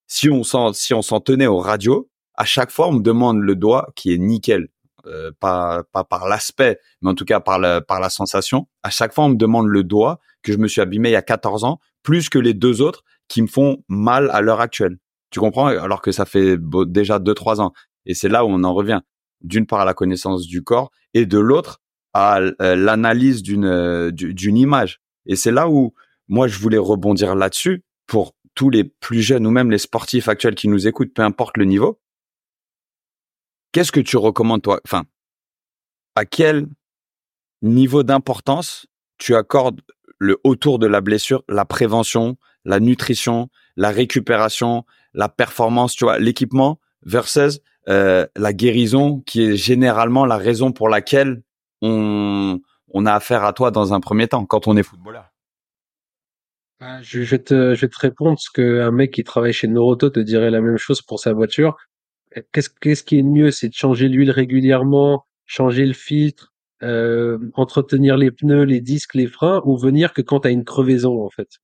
si on s'en si on s'en tenait aux radios, à chaque fois on me demande le doigt qui est nickel, euh, pas pas par l'aspect, mais en tout cas par la par la sensation. À chaque fois on me demande le doigt que je me suis abîmé il y a 14 ans, plus que les deux autres qui me font mal à l'heure actuelle. Tu comprends? Alors que ça fait déjà deux trois ans. Et c'est là où on en revient. D'une part à la connaissance du corps et de l'autre à euh, l'analyse d'une euh, d'une image. Et c'est là où moi je voulais rebondir là-dessus pour tous les plus jeunes ou même les sportifs actuels qui nous écoutent, peu importe le niveau. Qu'est-ce que tu recommandes toi? Enfin, à quel niveau d'importance tu accordes le autour de la blessure, la prévention, la nutrition, la récupération, la performance, tu vois, l'équipement versus euh, la guérison qui est généralement la raison pour laquelle on, on a affaire à toi dans un premier temps quand on est footballeur bah, je, vais te, je te répondre ce qu'un mec qui travaille chez Noroto te dirait la même chose pour sa voiture. Qu'est-ce, qu'est-ce qui est mieux C'est de changer l'huile régulièrement, changer le filtre, euh, entretenir les pneus, les disques, les freins, ou venir que quand tu as une crevaison en fait?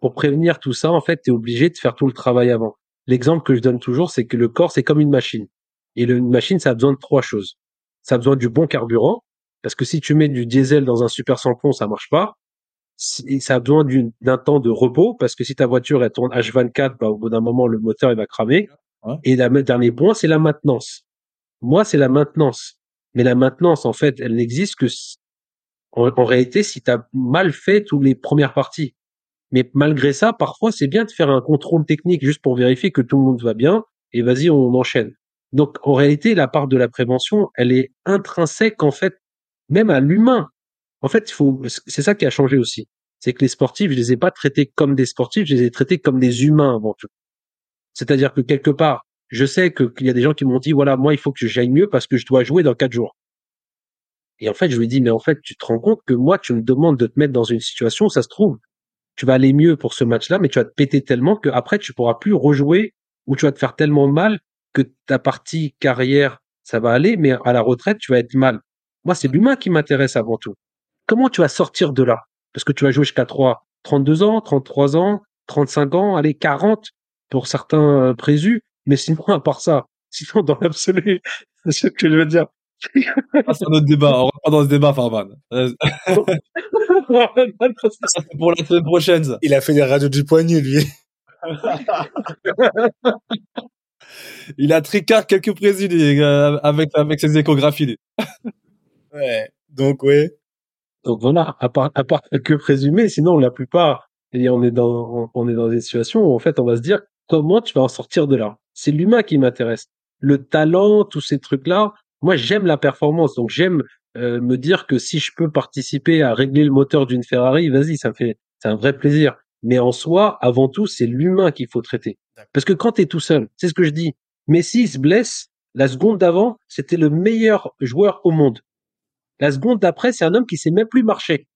Pour prévenir tout ça, en fait, tu es obligé de faire tout le travail avant. L'exemple que je donne toujours, c'est que le corps, c'est comme une machine. Et une machine, ça a besoin de trois choses. Ça a besoin du bon carburant, parce que si tu mets du diesel dans un super samplon, ça marche pas. Ça a besoin d'un temps de repos, parce que si ta voiture elle tourne H24, bah, au bout d'un moment, le moteur il va cramer. Et le dernier point, c'est la maintenance. Moi, c'est la maintenance. Mais la maintenance, en fait, elle n'existe que en, réalité si tu as mal fait toutes les premières parties. Mais malgré ça, parfois, c'est bien de faire un contrôle technique juste pour vérifier que tout le monde va bien. Et vas-y, on enchaîne. Donc, en réalité, la part de la prévention, elle est intrinsèque, en fait, même à l'humain. En fait, il faut, c'est ça qui a changé aussi. C'est que les sportifs, je les ai pas traités comme des sportifs, je les ai traités comme des humains avant tout. C'est-à-dire que quelque part, je sais qu'il y a des gens qui m'ont dit, voilà, moi, il faut que j'aille mieux parce que je dois jouer dans quatre jours. Et en fait, je lui ai dit, mais en fait, tu te rends compte que moi, tu me demandes de te mettre dans une situation où ça se trouve, tu vas aller mieux pour ce match-là, mais tu vas te péter tellement que après, tu pourras plus rejouer où tu vas te faire tellement mal que ta partie carrière, ça va aller, mais à la retraite, tu vas être mal. Moi, c'est l'humain qui m'intéresse avant tout. Comment tu vas sortir de là? Parce que tu vas jouer jusqu'à 3, 32 ans, 33 ans, 35 ans, allez, 40 pour certains euh, présus. Mais sinon, à part ça, sinon, dans l'absolu, c'est ce que je veux dire. Ah, c'est un autre débat. On rentre pas dans ce débat, Farman. Ça, c'est pour la semaine prochaine, ça. Il a fait des radios du poignet, lui. Il a tricard quelques présidés euh, avec, avec ses échographies. Ouais. Donc, ouais. Donc voilà, à part, à part quelques présumés, sinon la plupart, et on est dans, on est dans des situations où en fait on va se dire comment tu vas en sortir de là? C'est l'humain qui m'intéresse. Le talent, tous ces trucs-là, moi j'aime la performance, donc j'aime euh, me dire que si je peux participer à régler le moteur d'une Ferrari, vas-y, ça me fait, c'est un vrai plaisir. Mais en soi, avant tout, c'est l'humain qu'il faut traiter. Parce que quand tu es tout seul, c'est ce que je dis. Messi il se blesse, la seconde d'avant, c'était le meilleur joueur au monde. La seconde d'après, c'est un homme qui sait même plus marcher.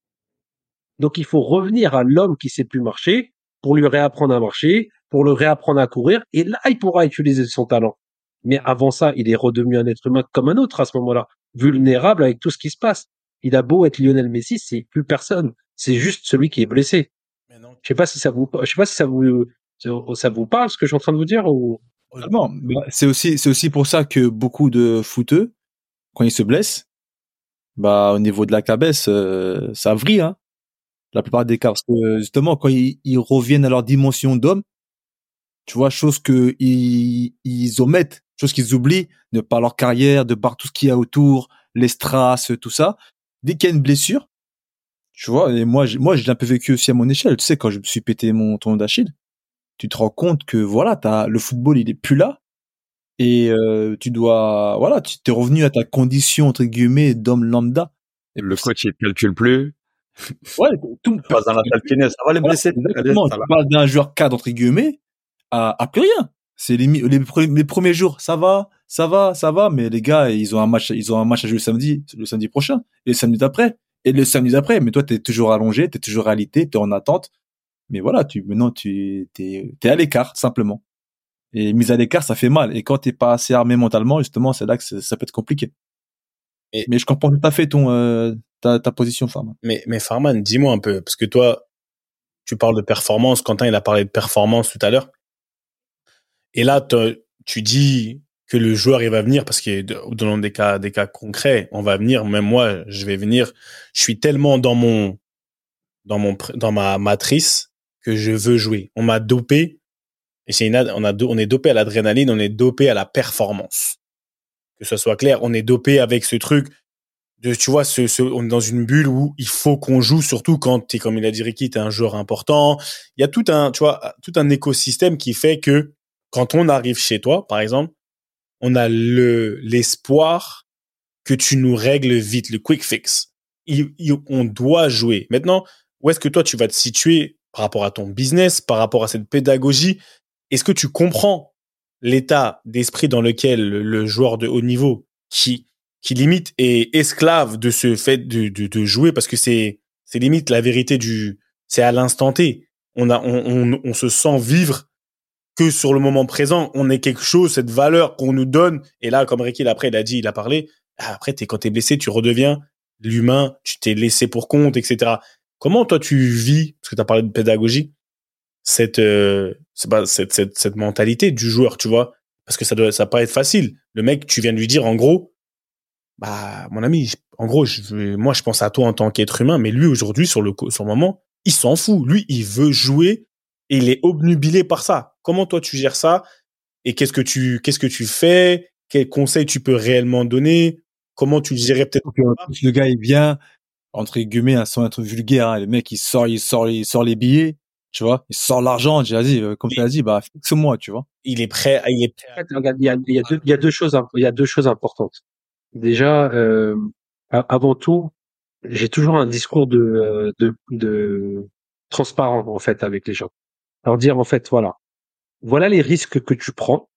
Donc il faut revenir à l'homme qui sait plus marcher pour lui réapprendre à marcher, pour le réapprendre à courir, et là il pourra utiliser son talent. Mais avant ça, il est redevenu un être humain comme un autre à ce moment-là, vulnérable avec tout ce qui se passe. Il a beau être Lionel Messi, c'est plus personne. C'est juste celui qui est blessé. Je sais pas si ça vous, je sais pas si ça vous, ça vous parle ce que je suis en train de vous dire ou? Mais C'est aussi, c'est aussi pour ça que beaucoup de footeux, quand ils se blessent, bah, au niveau de la cabesse, euh, ça vrille, hein. La plupart des cas. Parce que, justement, quand ils, ils reviennent à leur dimension d'homme, tu vois, chose que ils, ils omettent, chose qu'ils oublient, de par leur carrière, de par tout ce qu'il y a autour, les strass, tout ça. Dès qu'il y a une blessure, tu vois, et moi, j'ai- moi, j'ai un peu vécu aussi à mon échelle. Tu sais, quand je me suis pété mon tendon d'Achille, tu te rends compte que voilà, t'as, le football, il est plus là. Et euh, tu dois, voilà, tu t'es revenu à ta condition entre guillemets d'homme lambda. Et Le coach, il te calcule plus. ouais, tout, Passe dans la salle kiné, ça va les blessés. exactement. Tu va. parles d'un joueur cadre entre guillemets à, à plus rien. C'est les, les, les premiers jours, ça va, ça va, ça va, mais les gars, ils ont un match, ils ont un match à jouer le samedi, le samedi prochain, et le samedi d'après, et le samedi d'après. Mais toi, t'es toujours allongé, t'es toujours réalité, t'es en attente. Mais voilà, tu maintenant tu t'es t'es à l'écart simplement. Et mise à l'écart, ça fait mal. Et quand t'es pas assez armé mentalement, justement, c'est là que ça peut être compliqué. Mais je comprends tout à fait ton euh, ta, ta position, femme. Mais, mais Farman, dis-moi un peu, parce que toi, tu parles de performance. Quentin, il a parlé de performance tout à l'heure. Et là, tu dis que le joueur, il va venir parce que dans des cas, des cas concrets, on va venir. Même moi, je vais venir. Je suis tellement dans mon, dans mon, dans ma matrice que je veux jouer. On m'a dopé. Et c'est une, on a, on est dopé à l'adrénaline, on est dopé à la performance. Que ce soit clair, on est dopé avec ce truc de, tu vois, ce, ce, on est dans une bulle où il faut qu'on joue, surtout quand t'es, comme il a dit Ricky, t'es un joueur important. Il y a tout un, tu vois, tout un écosystème qui fait que quand on arrive chez toi, par exemple, on a le, l'espoir que tu nous règles vite, le quick fix. On doit jouer. Maintenant, où est-ce que toi, tu vas te situer par rapport à ton business, par rapport à cette pédagogie? Est-ce que tu comprends l'état d'esprit dans lequel le, joueur de haut niveau qui, qui limite est esclave de ce fait de, de, de jouer? Parce que c'est, c'est limite la vérité du, c'est à l'instant T. On a, on, on se sent vivre sur le moment présent. On est quelque chose, cette valeur qu'on nous donne. Et là, comme Ricky, après, il a dit, il a parlé. ah, Après, t'es, quand t'es blessé, tu redeviens l'humain, tu t'es laissé pour compte, etc. Comment toi tu vis, parce que tu as parlé de pédagogie, cette, euh, pas, cette, cette, cette mentalité du joueur, tu vois? Parce que ça doit, ça pas être facile. Le mec, tu viens de lui dire, en gros, bah, mon ami, en gros, moi, je pense à toi en tant qu'être humain, mais lui, aujourd'hui, sur le, sur le moment, il s'en fout. Lui, il veut jouer et il est obnubilé par ça. Comment toi, tu gères ça? Et qu'est-ce que tu, qu'est-ce que tu fais? Quels conseils tu peux réellement donner? Comment tu le gérais peut-être? Euh, le gars, il vient, entre guillemets, hein, sans être vulgaire, hein, le mec, il sort, il sort, il sort les billets, tu vois, il sort l'argent, j'ai dit, euh, comme tu as dit, bah, fixe-moi, tu vois. Il est prêt, il est prêt En fait, regarde, il y a, il y a deux, il y a deux choses, il y a deux choses importantes. Déjà, euh, avant tout, j'ai toujours un discours de, de, de transparent en fait avec les gens. Alors dire en fait, voilà, voilà les risques que tu prends,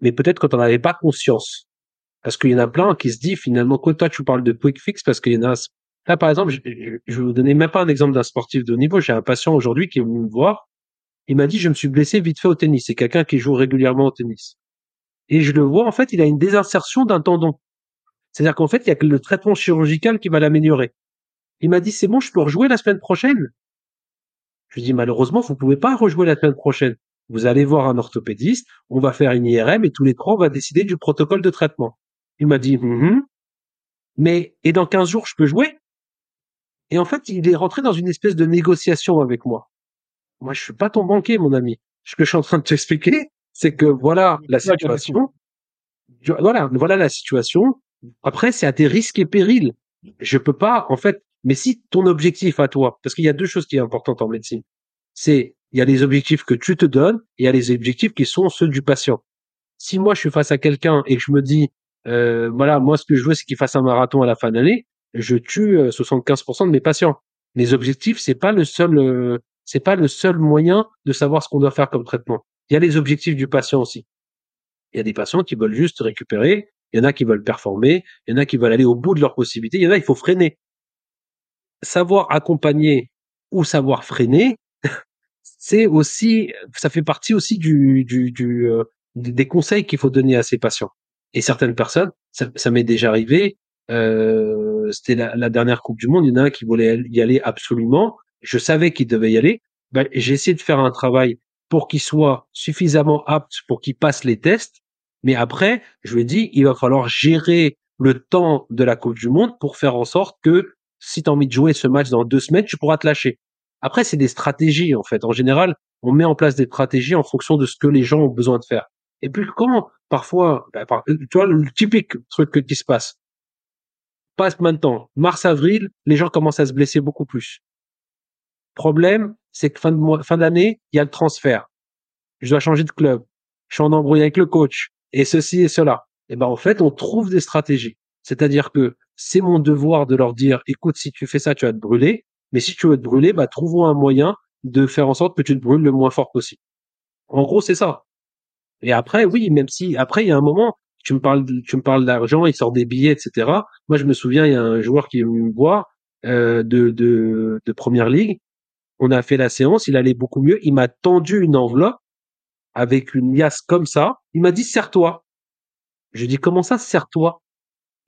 mais peut-être quand on n'avait pas conscience, parce qu'il y en a plein qui se disent finalement que toi tu parles de quick fix parce qu'il y en a. Là par exemple, je, je, je vais vous donner même pas un exemple d'un sportif de haut niveau. J'ai un patient aujourd'hui qui est venu me voir Il m'a dit, je me suis blessé vite fait au tennis. C'est quelqu'un qui joue régulièrement au tennis. Et je le vois, en fait, il a une désinsertion d'un tendon. C'est-à-dire qu'en fait, il y a que le traitement chirurgical qui va l'améliorer. Il m'a dit, c'est bon, je peux rejouer la semaine prochaine. Je lui dis, malheureusement, vous pouvez pas rejouer la semaine prochaine. Vous allez voir un orthopédiste, on va faire une IRM et tous les trois, on va décider du protocole de traitement. Il m'a dit, mm-hmm. mais, et dans 15 jours, je peux jouer? Et en fait, il est rentré dans une espèce de négociation avec moi. Moi, je suis pas ton banquier, mon ami. Ce que je suis en train de t'expliquer, c'est que voilà la situation. Voilà, voilà la situation. Après, c'est à tes risques et périls. Je peux pas, en fait, mais si ton objectif à toi, parce qu'il y a deux choses qui sont importantes en médecine, c'est il y a les objectifs que tu te donnes et il y a les objectifs qui sont ceux du patient. Si moi je suis face à quelqu'un et que je me dis euh, voilà moi ce que je veux c'est qu'il fasse un marathon à la fin de l'année, je tue 75% euh, de mes patients. Les objectifs c'est pas le seul euh, c'est pas le seul moyen de savoir ce qu'on doit faire comme traitement. Il y a les objectifs du patient aussi. Il y a des patients qui veulent juste récupérer, il y en a qui veulent performer, il y en a qui veulent aller au bout de leurs possibilités, il y en a il faut freiner. Savoir accompagner ou savoir freiner, c'est aussi, ça fait partie aussi du, du, du euh, des conseils qu'il faut donner à ses patients. Et certaines personnes, ça, m'est déjà arrivé. Euh, C'était la, la, dernière Coupe du Monde. Il y en a un qui voulait y aller absolument. Je savais qu'il devait y aller. Ben, j'ai essayé de faire un travail pour qu'il soit suffisamment apte pour qu'il passe les tests. Mais après, je lui ai dit, il va falloir gérer le temps de la Coupe du Monde pour faire en sorte que si tu as envie de jouer ce match dans deux semaines, tu pourras te lâcher. Après, c'est des stratégies, en fait. En général, on met en place des stratégies en fonction de ce que les gens ont besoin de faire. Et puis quand, parfois, bah, tu vois, le typique truc qui se passe, passe maintenant, mars-avril, les gens commencent à se blesser beaucoup plus. Problème, c'est que fin fin d'année, il y a le transfert. Je dois changer de club. Je suis en embrouille avec le coach. Et ceci et cela. Et ben, en fait, on trouve des stratégies. C'est-à-dire que c'est mon devoir de leur dire, écoute, si tu fais ça, tu vas te brûler. Mais si tu veux te brûler, bah, trouvons un moyen de faire en sorte que tu te brûles le moins fort possible. En gros, c'est ça. Et après, oui, même si après il y a un moment, tu me parles, tu me parles d'argent, il sort des billets, etc. Moi, je me souviens, il y a un joueur qui est venu me voir euh, de, de de première ligue. On a fait la séance, il allait beaucoup mieux. Il m'a tendu une enveloppe avec une liasse comme ça. Il m'a dit serre-toi. Je lui dit comment ça serre-toi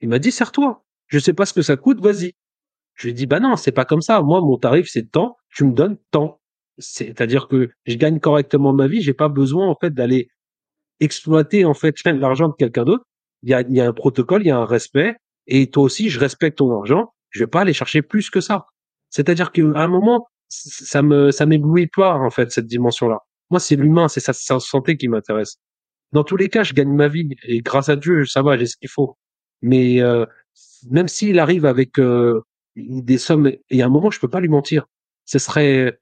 Il m'a dit serre-toi. Je sais pas ce que ça coûte, vas-y. Je lui ai dit, bah non, c'est pas comme ça. Moi, mon tarif, c'est temps. Tu me donnes temps. C'est-à-dire que je gagne correctement ma vie. J'ai pas besoin, en fait, d'aller exploiter, en fait, l'argent de quelqu'un d'autre. Il y a, y a un protocole, il y a un respect. Et toi aussi, je respecte ton argent. Je vais pas aller chercher plus que ça. C'est-à-dire qu'à un moment, ça me, ça m'éblouit pas, en fait, cette dimension-là. Moi, c'est l'humain, c'est sa, santé qui m'intéresse. Dans tous les cas, je gagne ma vie. Et grâce à Dieu, ça va, j'ai ce qu'il faut. Mais, euh, même s'il arrive avec euh, des sommes et à un moment je peux pas lui mentir. Ce serait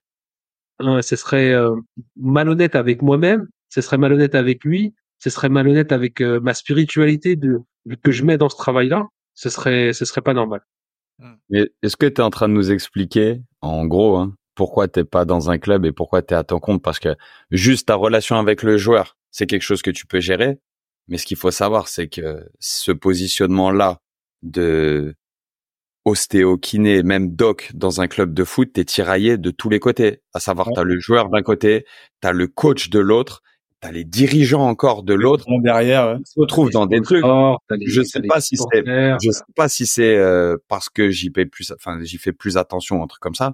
ce serait euh, malhonnête avec moi-même ce serait malhonnête avec lui ce serait malhonnête avec euh, ma spiritualité de que je mets dans ce travail-là. Ce serait ce serait pas normal. Mmh. est-ce que tu es en train de nous expliquer en gros hein, pourquoi t'es pas dans un club et pourquoi tu es à ton compte? Parce que juste ta relation avec le joueur c'est quelque chose que tu peux gérer. Mais ce qu'il faut savoir c'est que ce positionnement là de ostéo, kiné, même doc dans un club de foot, t'es tiraillé de tous les côtés. À savoir, tu t'as le joueur d'un côté, t'as le coach de l'autre, t'as les dirigeants encore de l'autre. Derrière, ouais. se retrouve dans des trucs. je sais pas si c'est, je sais pas si c'est parce que j'y paye plus, enfin j'y fais plus attention, un truc comme ça.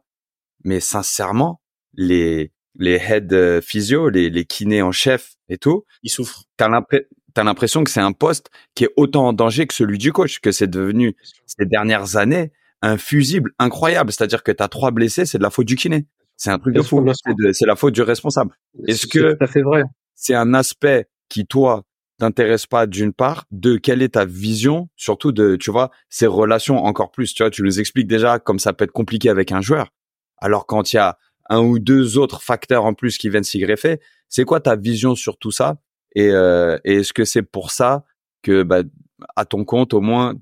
Mais sincèrement, les les head euh, physio, les les kinés en chef et tout, ils souffrent. T'as l'impression tu as l'impression que c'est un poste qui est autant en danger que celui du coach, que c'est devenu ces dernières années un fusible incroyable. C'est-à-dire que tu as trois blessés, c'est de la faute du kiné. C'est un truc de fou. C'est la faute du responsable. Est-ce que c'est un aspect qui toi t'intéresse pas d'une part, de quelle est ta vision, surtout de, tu vois, ces relations encore plus. Tu vois, tu nous expliques déjà comme ça peut être compliqué avec un joueur. Alors quand il y a un ou deux autres facteurs en plus qui viennent s'y greffer, c'est quoi ta vision sur tout ça? Et, euh, et est-ce que c'est pour ça que, bah, à ton compte, au moins,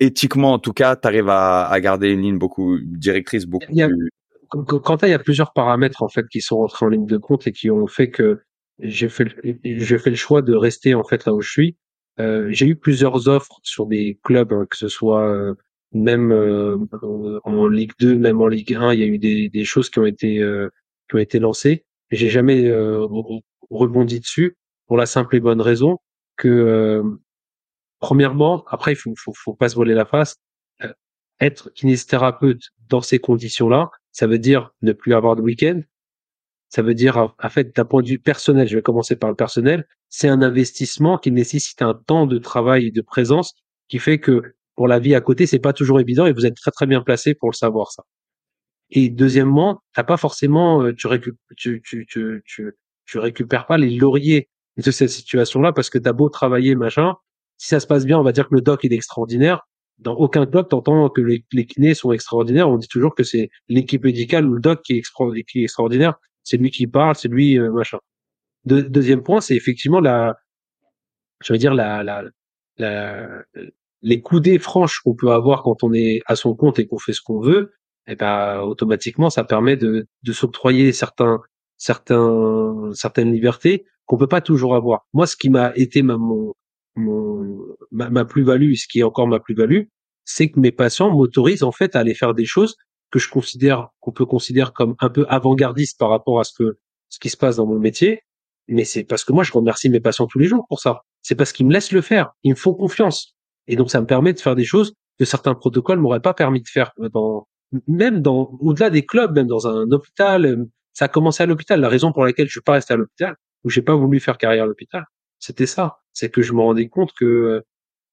éthiquement en tout cas, tu arrives à, à, garder une ligne beaucoup directrice, beaucoup il y a, plus... Quant à, il y a plusieurs paramètres en fait qui sont rentrés en ligne de compte et qui ont fait que j'ai fait, j'ai fait le choix de rester en fait là où je suis. Euh, j'ai eu plusieurs offres sur des clubs, hein, que ce soit euh, même euh, en Ligue 2, même en Ligue 1, il y a eu des, des choses qui ont été euh, qui ont été lancées. j'ai jamais euh, rebondi dessus pour la simple et bonne raison que euh, premièrement, après il faut, faut, faut pas se voler la face. euh, être kinésithérapeute dans ces conditions-là, ça veut dire ne plus avoir de week-end. Ça veut dire, en fait, d'un point de vue personnel, je vais commencer par le personnel, c'est un investissement qui nécessite un temps de travail et de présence qui fait que pour la vie à côté, c'est pas toujours évident et vous êtes très très bien placé pour le savoir ça. Et deuxièmement, t'as pas forcément, euh, tu, récup- tu, tu, tu, tu récupères pas les lauriers de cette situation-là parce que t'as beau travailler machin, si ça se passe bien, on va dire que le doc il est extraordinaire. Dans aucun club, t'entends que les, les kinés sont extraordinaires. On dit toujours que c'est l'équipe médicale ou le doc qui est, extraordinaire. C'est lui qui parle, c'est lui euh, machin. De- deuxième point, c'est effectivement la, je veux dire la, la, la, les coudées franches qu'on peut avoir quand on est à son compte et qu'on fait ce qu'on veut. Et ben automatiquement, ça permet de, de s'octroyer certains, certains, certaines libertés qu'on peut pas toujours avoir. Moi, ce qui m'a été ma, mon, mon, ma, plus-value, ce qui est encore ma plus-value, c'est que mes patients m'autorisent en fait à aller faire des choses que je considère, qu'on peut considérer comme un peu avant-gardistes par rapport à ce que, ce qui se passe dans mon métier. Mais c'est parce que moi, je remercie mes patients tous les jours pour ça. C'est parce qu'ils me laissent le faire. Ils me font confiance. Et donc, ça me permet de faire des choses que certains protocoles m'auraient pas permis de faire dans, même dans, au-delà des clubs, même dans un hôpital. euh, Ça a commencé à l'hôpital. La raison pour laquelle je suis pas resté à l'hôpital, ou j'ai pas voulu faire carrière à l'hôpital, c'était ça. C'est que je me rendais compte que, euh,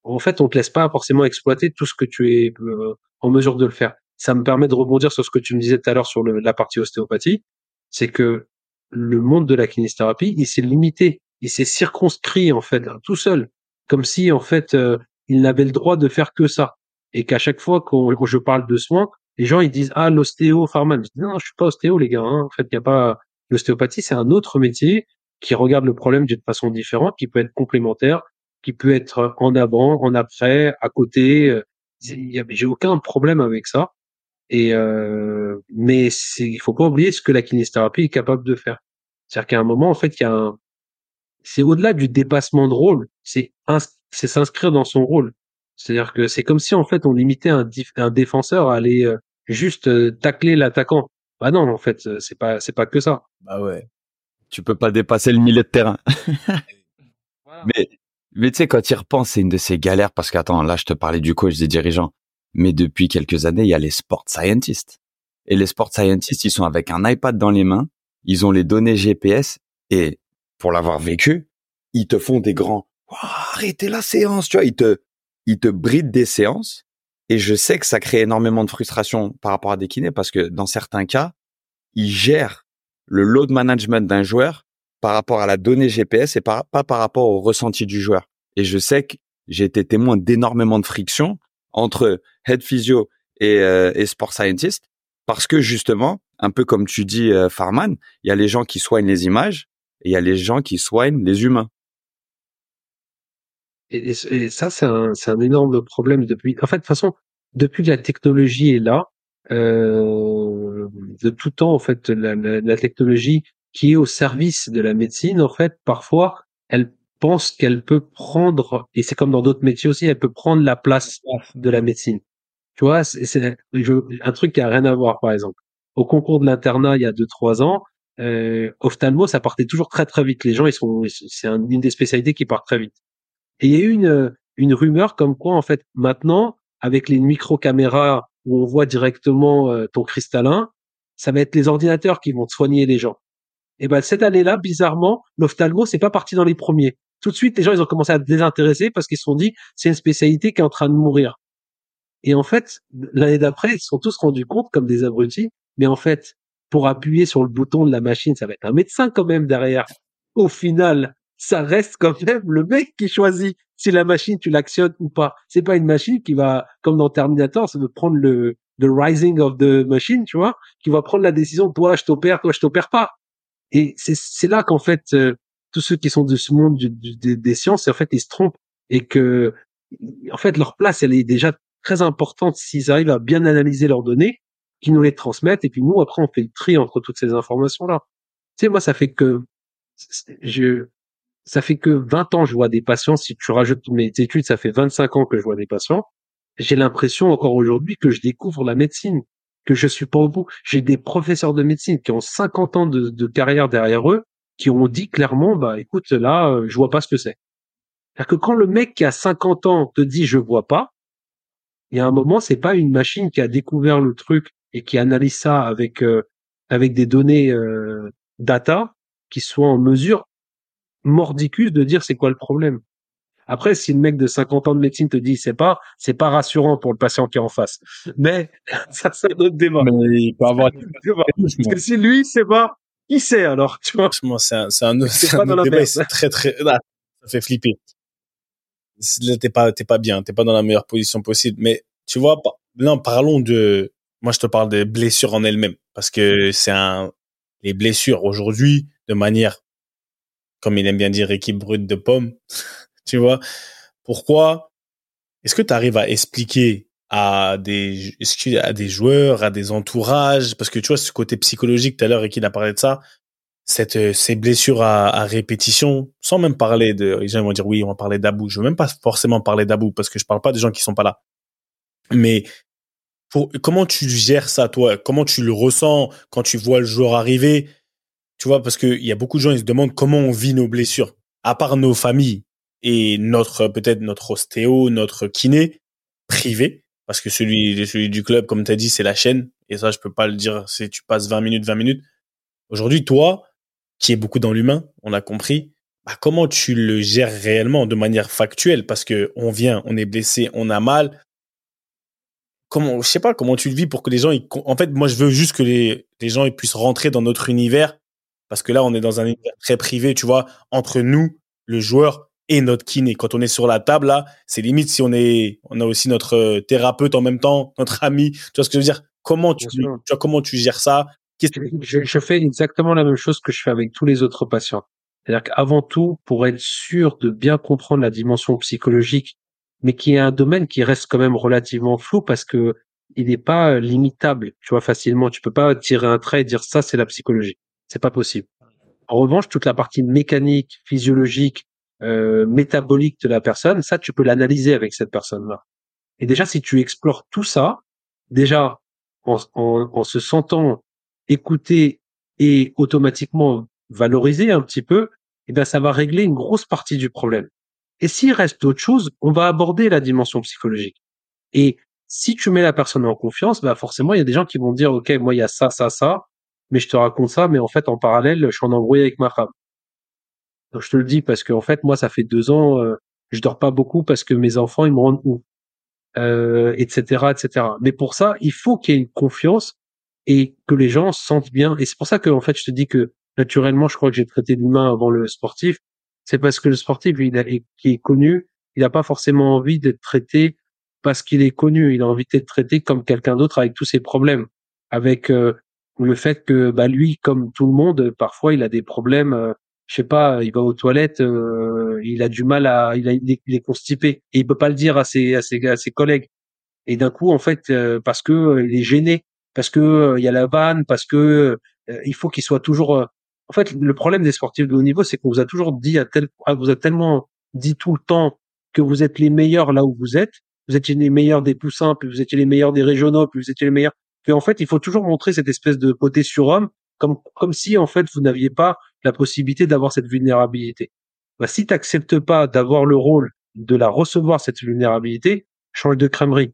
en fait, on te laisse pas forcément exploiter tout ce que tu es euh, en mesure de le faire. Ça me permet de rebondir sur ce que tu me disais tout à l'heure sur le- la partie ostéopathie. C'est que le monde de la kinésithérapie, il s'est limité, il s'est circonscrit en fait tout seul, comme si en fait euh, il n'avait le droit de faire que ça, et qu'à chaque fois qu'on quand je parle de soins, les gens ils disent ah l'ostéo pharma. Non, je suis pas ostéo les gars. hein. En fait, il y a pas l'ostéopathie, c'est un autre métier qui regarde le problème d'une façon différente, qui peut être complémentaire, qui peut être en avant, en après, à côté. euh, J'ai aucun problème avec ça. Et euh, mais il faut pas oublier ce que la kinésithérapie est capable de faire. C'est-à-dire qu'à un moment, en fait, il y a un, c'est au-delà du dépassement de rôle, c'est ins- c'est s'inscrire dans son rôle. C'est-à-dire que c'est comme si en fait on limitait un, un défenseur à aller euh, juste euh, tacler l'attaquant. Bah non, en fait, c'est pas c'est pas que ça. Bah ouais. Tu peux pas dépasser le milieu de terrain. Voilà. Mais, mais tu sais, quand tu repenses, c'est une de ces galères parce qu'attends, là, je te parlais du coach des dirigeants. Mais depuis quelques années, il y a les sport scientists. Et les sport scientists, ils sont avec un iPad dans les mains. Ils ont les données GPS et pour l'avoir vécu, ils te font des grands, Ouah, arrêtez la séance, tu vois, ils te, ils te brident des séances. Et je sais que ça crée énormément de frustration par rapport à des kinés parce que dans certains cas, ils gèrent le load management d'un joueur par rapport à la donnée GPS et pas par rapport au ressenti du joueur. Et je sais que j'ai été témoin d'énormément de friction entre head physio et, euh, et sport scientist parce que justement, un peu comme tu dis, euh, Farman, il y a les gens qui soignent les images et il y a les gens qui soignent les humains. Et, ça, c'est un, un énorme problème depuis. En fait, de toute façon, depuis que la technologie est là, euh, de tout temps, en fait, la, la, la technologie qui est au service de la médecine, en fait, parfois, elle pense qu'elle peut prendre, et c'est comme dans d'autres métiers aussi, elle peut prendre la place de la médecine. Tu vois, c'est un truc qui a rien à voir, par exemple. Au concours de l'internat, il y a deux, trois ans, euh, ophtalmo, ça partait toujours très, très vite. Les gens, ils sont, c'est un- une des spécialités qui part très vite. Et il y a eu une, une rumeur comme quoi, en fait, maintenant, avec les micro-caméras où on voit directement euh, ton cristallin, ça va être les ordinateurs qui vont soigner les gens. Et ben cette année-là, bizarrement, l'ophtalmo, c'est pas parti dans les premiers. Tout de suite, les gens, ils ont commencé à se désintéresser parce qu'ils se sont dit, c'est une spécialité qui est en train de mourir. Et en fait, l'année d'après, ils se sont tous rendus compte comme des abrutis. Mais en fait, pour appuyer sur le bouton de la machine, ça va être un médecin quand même derrière. Au final, ça reste quand même le mec qui choisit si la machine tu l'actionnes ou pas. C'est pas une machine qui va, comme dans Terminator, ça veut prendre le, the rising of the machine, tu vois, qui va prendre la décision, toi je t'opère, toi je t'opère pas. Et c'est, là qu'en fait, euh, tous ceux qui sont de ce monde du- du- des, sciences, en fait, ils se trompent et que, en fait, leur place, elle est déjà très importante s'ils arrivent à bien analyser leurs données, qu'ils nous les transmettent et puis nous, après, on fait le tri entre toutes ces informations-là. Tu sais, moi, ça fait que, je, ça fait que 20 ans je vois des patients. Si tu rajoutes mes études, ça fait 25 ans que je vois des patients. J'ai l'impression encore aujourd'hui que je découvre la médecine. que je suis pas au bout. J'ai des professeurs de médecine qui ont 50 ans de, carrière derrière eux, qui ont dit clairement, bah écoute, là, euh, je vois pas ce que c'est. C'est-à-dire que quand le mec qui a 50 ans te dit je vois pas, il y a un moment, c'est pas une machine qui a découvert le truc et qui analyse ça avec euh, avec des données euh, data qui soient en mesure mordicus de dire c'est quoi le problème. Après, si le mec de 50 ans de médecine te dit c'est pas, c'est pas rassurant pour le patient qui est en face. Mais ça, c'est un autre débat. Mais il peut avoir. Parce que si lui sait pas, il sait alors, tu vois. Franchement, c'est un, c'est un, C'est un autre débat. C'est très, très, ah, ça fait flipper. Là, t'es pas, t'es pas bien. T'es pas dans la meilleure position possible. Mais, tu vois, non, parlons de, moi, je te parle des blessures en elles-mêmes. Parce que c'est un, les blessures aujourd'hui, de manière, comme il aime bien dire, équipe brute de pommes. Tu vois? Pourquoi? Est-ce que tu arrives à expliquer à des, à des joueurs, à des entourages, parce que tu vois, ce côté psychologique, tout à l'heure, et qu'il a parlé de ça, cette, euh, ces blessures à, répétition, sans même parler de, les gens vont dire oui, on va parler d'Abou. Je veux même pas forcément parler d'Abou parce que je parle pas des gens qui sont pas là. Mais comment tu gères ça, toi? Comment tu le ressens quand tu vois le joueur arriver? Tu vois, parce que il y a beaucoup de gens, ils se demandent comment on vit nos blessures. À part nos familles et notre, peut-être notre ostéo, notre kiné privé. Parce que celui, celui du club, comme tu as dit, c'est la chaîne. Et ça, je peux pas le dire, c'est tu passes 20 minutes, 20 minutes. Aujourd'hui, toi, qui est beaucoup dans l'humain, on l'a compris, bah, comment tu le gères réellement de manière factuelle? Parce que on vient, on est blessé, on a mal. Comment, je sais pas comment tu le vis pour que les gens, ils, en fait, moi, je veux juste que les, les gens ils puissent rentrer dans notre univers. Parce que là, on est dans un univers très privé, tu vois, entre nous, le joueur et notre kiné. Quand on est sur la table, là, c'est limite si on est, on a aussi notre euh, thérapeute en même temps, notre ami. Tu vois ce que je veux dire? Comment tu, tu vois, comment tu gères ça? Je, je fais exactement la même chose que je fais avec tous les autres patients. C'est-à-dire qu'avant tout, pour être sûr de bien comprendre la dimension psychologique, mais qui est un domaine qui reste quand même relativement flou parce que il n'est pas euh, limitable, tu vois, facilement. Tu peux pas tirer un trait et dire ça, c'est la psychologie. C'est pas possible. En revanche, toute la partie mécanique, physiologique, euh, métabolique de la personne, ça, tu peux l'analyser avec cette personne-là. Et déjà, si tu explores tout ça, déjà, en, en, en se sentant écouté et automatiquement valorisé un petit peu, eh bien, ça va régler une grosse partie du problème. Et s'il reste d'autres choses, on va aborder la dimension psychologique. Et si tu mets la personne en confiance, bah forcément, il y a des gens qui vont dire, OK, moi, il y a ça, ça, ça, mais je te raconte ça, mais en fait, en parallèle, je suis en embrouille avec ma femme. Je te le dis parce que, en fait, moi, ça fait deux ans, euh, je dors pas beaucoup parce que mes enfants, ils me rendent ouf, euh, etc., etc. Mais pour ça, il faut qu'il y ait une confiance et que les gens se sentent bien. Et c'est pour ça que, en fait, je te dis que naturellement, je crois que j'ai traité l'humain avant le sportif. C'est parce que le sportif, il a, qui est connu, il n'a pas forcément envie d'être traité parce qu'il est connu. Il a envie d'être traité comme quelqu'un d'autre avec tous ses problèmes, avec euh, le fait que, bah, lui, comme tout le monde, parfois, il a des problèmes. Je sais pas, il va aux toilettes, euh, il a du mal à, il, est- constipé et il peut pas le dire à ses, à ses, à ses collègues. Et d'un coup, en fait, euh, parce que euh, il est gêné, parce que euh, il y a la vanne, parce que euh, il faut qu'il soit toujours. En fait, le problème des sportifs de haut niveau, c'est qu'on vous a toujours dit à tel, à- vous a tellement dit tout le temps que vous êtes les meilleurs là où vous êtes. Vous étiez les meilleurs des poussins, puis vous étiez les meilleurs des régionaux, puis vous étiez les meilleurs. Que en fait, il faut toujours montrer cette espèce de côté surhomme, comme comme si en fait vous n'aviez pas la possibilité d'avoir cette vulnérabilité. Bah, si tu n'acceptes pas d'avoir le rôle de la recevoir cette vulnérabilité, change de crèmerie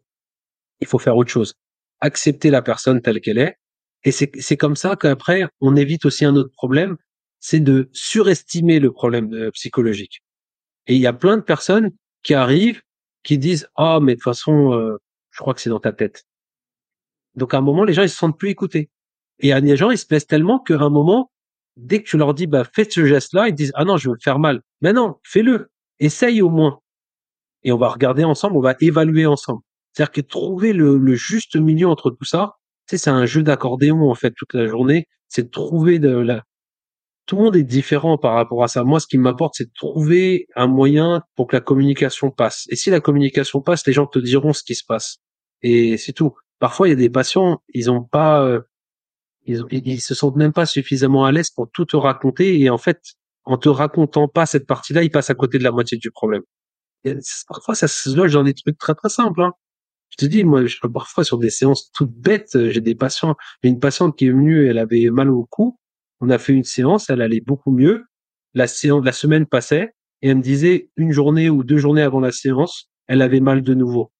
il faut faire autre chose. Accepter la personne telle qu'elle est. Et c'est, comme ça qu'après, on évite aussi un autre problème, c'est de surestimer le problème euh, psychologique. Et il y a plein de personnes qui arrivent, qui disent, ah, mais de toute façon, euh, je crois que c'est dans ta tête. Donc à un moment, les gens, ils se sentent plus écoutés. Et a des gens, ils se plaisent tellement qu'à un moment, dès que tu leur dis, bah, fais ce geste-là, ils disent, ah non, je veux faire mal. Mais non, fais-le. Essaye au moins. Et on va regarder ensemble, on va évaluer ensemble. C'est-à-dire que trouver le, le juste milieu entre tout ça, tu sais, c'est un jeu d'accordéon en fait toute la journée. C'est de trouver de la. Tout le monde est différent par rapport à ça. Moi, ce qui m'apporte, c'est de trouver un moyen pour que la communication passe. Et si la communication passe, les gens te diront ce qui se passe. Et c'est tout. Parfois, il y a des patients, ils ont pas, euh, ils, ils se sentent même pas suffisamment à l'aise pour tout te raconter. Et en fait, en te racontant pas cette partie-là, ils passent à côté de la moitié du problème. Parfois, ça se loge dans des trucs très très simples. Hein. Je te dis, moi, je, parfois sur des séances toutes bêtes, euh, j'ai des patients. J'ai une patiente qui est venue, elle avait mal au cou. On a fait une séance, elle allait beaucoup mieux. La séance, la semaine passait et elle me disait une journée ou deux journées avant la séance, elle avait mal de nouveau.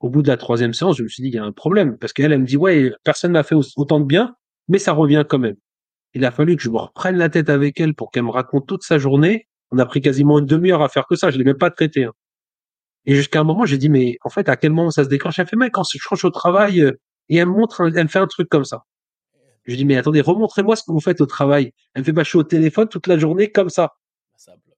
Au bout de la troisième séance, je me suis dit, il y a un problème parce qu'elle, elle me dit, ouais, personne n'a fait autant de bien, mais ça revient quand même. Il a fallu que je me reprenne la tête avec elle pour qu'elle me raconte toute sa journée. On a pris quasiment une demi-heure à faire que ça. Je l'ai même pas traité. Hein. Et jusqu'à un moment, j'ai dit, mais en fait, à quel moment ça se déclenche? Elle fait, mais quand je change au travail, euh, et elle me montre, elle me fait un truc comme ça. Je dis, mais attendez, remontrez-moi ce que vous faites au travail. Elle me fait, bah, je suis au téléphone toute la journée comme ça. ça bloque.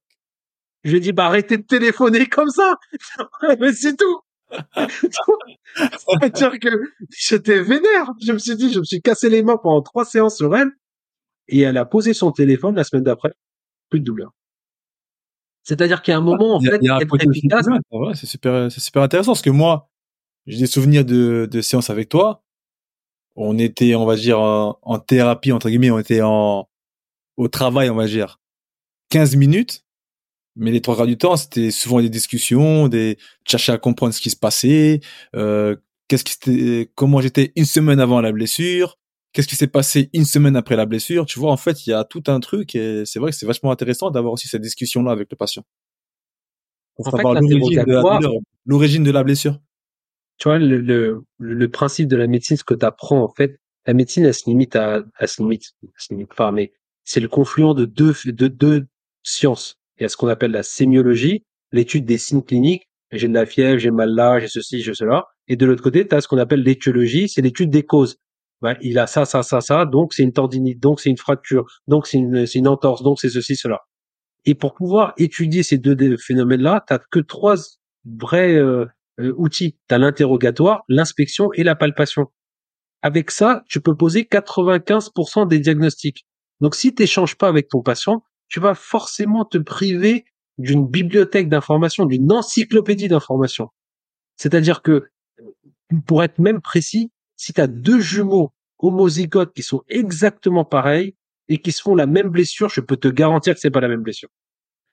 Je lui ai dit, bah, arrêtez de téléphoner comme ça. mais c'est tout. C'est-à-dire que j'étais vénère. Je me suis dit, je me suis cassé les mains pendant trois séances sur elle. Et elle a posé son téléphone la semaine d'après. Plus de douleur. C'est-à-dire qu'il y a un moment, en fait, efficace. c'est super, c'est super intéressant parce que moi, j'ai des souvenirs de, de séances avec toi. On était, on va dire, en, thérapie, entre guillemets, on était en, au travail, on va dire, 15 minutes. Mais les trois quarts du temps, c'était souvent des discussions, des chercher à comprendre ce qui se passait, euh, qu'est-ce qui comment j'étais une semaine avant la blessure, qu'est-ce qui s'est passé une semaine après la blessure. Tu vois, en fait, il y a tout un truc et c'est vrai que c'est vachement intéressant d'avoir aussi cette discussion-là avec le patient. Pour savoir l'origine de, la blessure. Tu vois, le, le, le principe de la médecine, ce que tu apprends, en fait, la médecine, elle se limite à, elle se limite, elle se limite pas, mais c'est le confluent de deux, de deux sciences. Il y a ce qu'on appelle la sémiologie, l'étude des signes cliniques. J'ai de la fièvre, j'ai mal là, j'ai ceci, j'ai cela. Et de l'autre côté, tu as ce qu'on appelle l'étiologie, c'est l'étude des causes il a ça, ça, ça, ça, donc c'est une tendinite, donc c'est une fracture, donc c'est une, une entorse, donc c'est ceci, cela. Et pour pouvoir étudier ces deux phénomènes-là, tu que trois vrais euh, euh, outils. Tu as l'interrogatoire, l'inspection et la palpation. Avec ça, tu peux poser 95% des diagnostics. Donc si tu n'échanges pas avec ton patient, tu vas forcément te priver d'une bibliothèque d'informations, d'une encyclopédie d'informations. C'est-à-dire que, pour être même précis, si tu as deux jumeaux homozygotes qui sont exactement pareils et qui se font la même blessure, je peux te garantir que c'est pas la même blessure.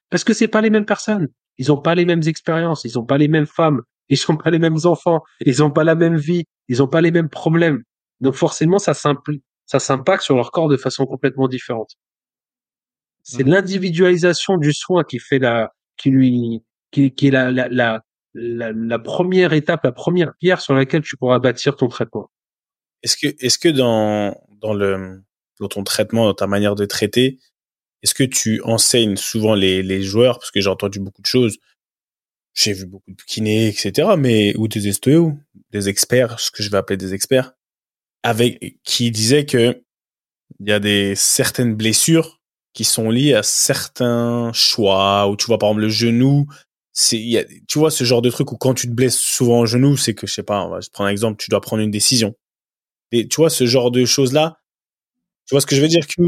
Parce que c'est pas les mêmes personnes. Ils ont pas les mêmes expériences, ils ont pas les mêmes femmes, ils ont pas les mêmes enfants, ils ont pas la même vie, ils ont pas les mêmes problèmes. Donc forcément, ça s'impacte sur leur corps de façon complètement différente. C'est mmh. l'individualisation du soin qui fait la, qui lui, qui, qui est la, la, la, la, première étape, la première pierre sur laquelle tu pourras bâtir ton traitement. Est-ce que, est-ce que dans, dans le, dans ton traitement, dans ta manière de traiter, est-ce que tu enseignes souvent les, les joueurs, parce que j'ai entendu beaucoup de choses, j'ai vu beaucoup de kinés, etc., mais, ou des estéos, des experts, ce que je vais appeler des experts, avec, qui disaient que il y a des certaines blessures qui sont liées à certains choix, ou tu vois, par exemple, le genou, c'est, y a, tu vois, ce genre de truc où quand tu te blesses souvent au genou, c'est que, je sais pas, on va prendre un exemple, tu dois prendre une décision. Et tu vois, ce genre de choses-là, tu vois ce que je veux dire, Q?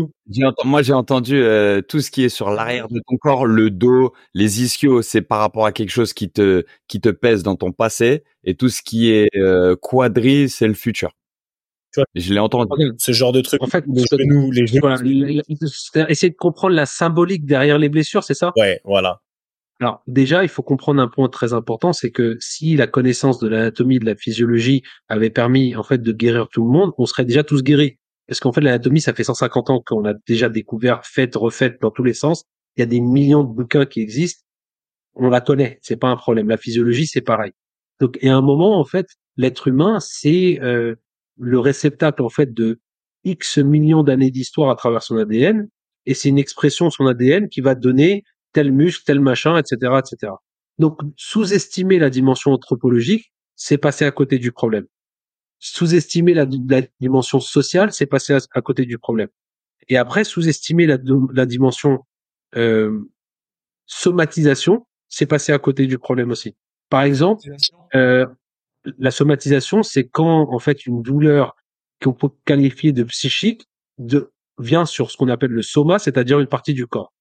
Moi, j'ai entendu euh, tout ce qui est sur l'arrière de ton corps, le dos, les ischios, c'est par rapport à quelque chose qui te qui te pèse dans ton passé, et tout ce qui est euh, quadri, c'est le futur. Tu vois, je l'ai entendu. Ce genre de truc. En fait, les genoux, les genoux. essayer de comprendre la symbolique derrière les blessures, c'est ça? Ouais, voilà. Alors déjà, il faut comprendre un point très important, c'est que si la connaissance de l'anatomie, de la physiologie avait permis en fait de guérir tout le monde, on serait déjà tous guéris. Parce qu'en fait, l'anatomie, ça fait 150 ans qu'on a déjà découvert, fait, refait dans tous les sens. Il y a des millions de bouquins qui existent. On la connaît, c'est pas un problème. La physiologie, c'est pareil. Donc, et à un moment, en fait, l'être humain, c'est euh, le réceptacle en fait de X millions d'années d'histoire à travers son ADN, et c'est une expression de son ADN qui va donner tel muscle, tel machin, etc., etc. Donc, sous-estimer la dimension anthropologique, c'est passer à côté du problème. Sous-estimer la, dimension sociale, c'est passer à, côté du problème. Et après, sous-estimer la, la, dimension euh, somatisation, c'est passer à côté du problème aussi. Par exemple, euh, la somatisation, c'est quand en fait une douleur qu'on peut qualifier de psychique de, vient sur ce qu'on appelle le soma, c'est-à-dire une partie du corps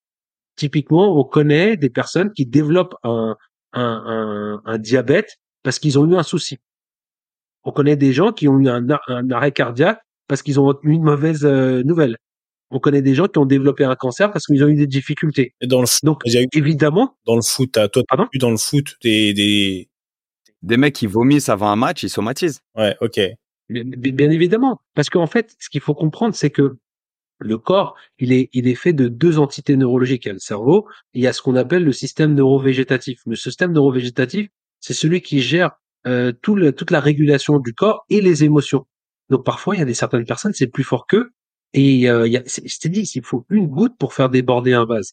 typiquement, on connaît des personnes qui développent un, un, un, diabète parce qu'ils ont eu un souci. On connaît des gens qui ont eu un, un arrêt cardiaque parce qu'ils ont eu une mauvaise euh, nouvelle. On connaît des gens qui ont développé un cancer parce qu'ils ont eu des difficultés. Et dans le foot, Donc, évidemment. Dans le foot, toi, Pardon? dans le foot des, des, Des mecs qui vomissent avant un match, ils somatisent. Ouais, ok. Bien, bien évidemment. Parce qu'en fait, ce qu'il faut comprendre, c'est que le corps, il est, il est fait de deux entités neurologiques. Il y a le cerveau, et il y a ce qu'on appelle le système neurovégétatif. Le système neurovégétatif, c'est celui qui gère euh, tout le, toute la régulation du corps et les émotions. Donc parfois, il y a des certaines personnes, c'est plus fort qu'eux. Et euh, il y a, je t'ai dit, il faut une goutte pour faire déborder un vase.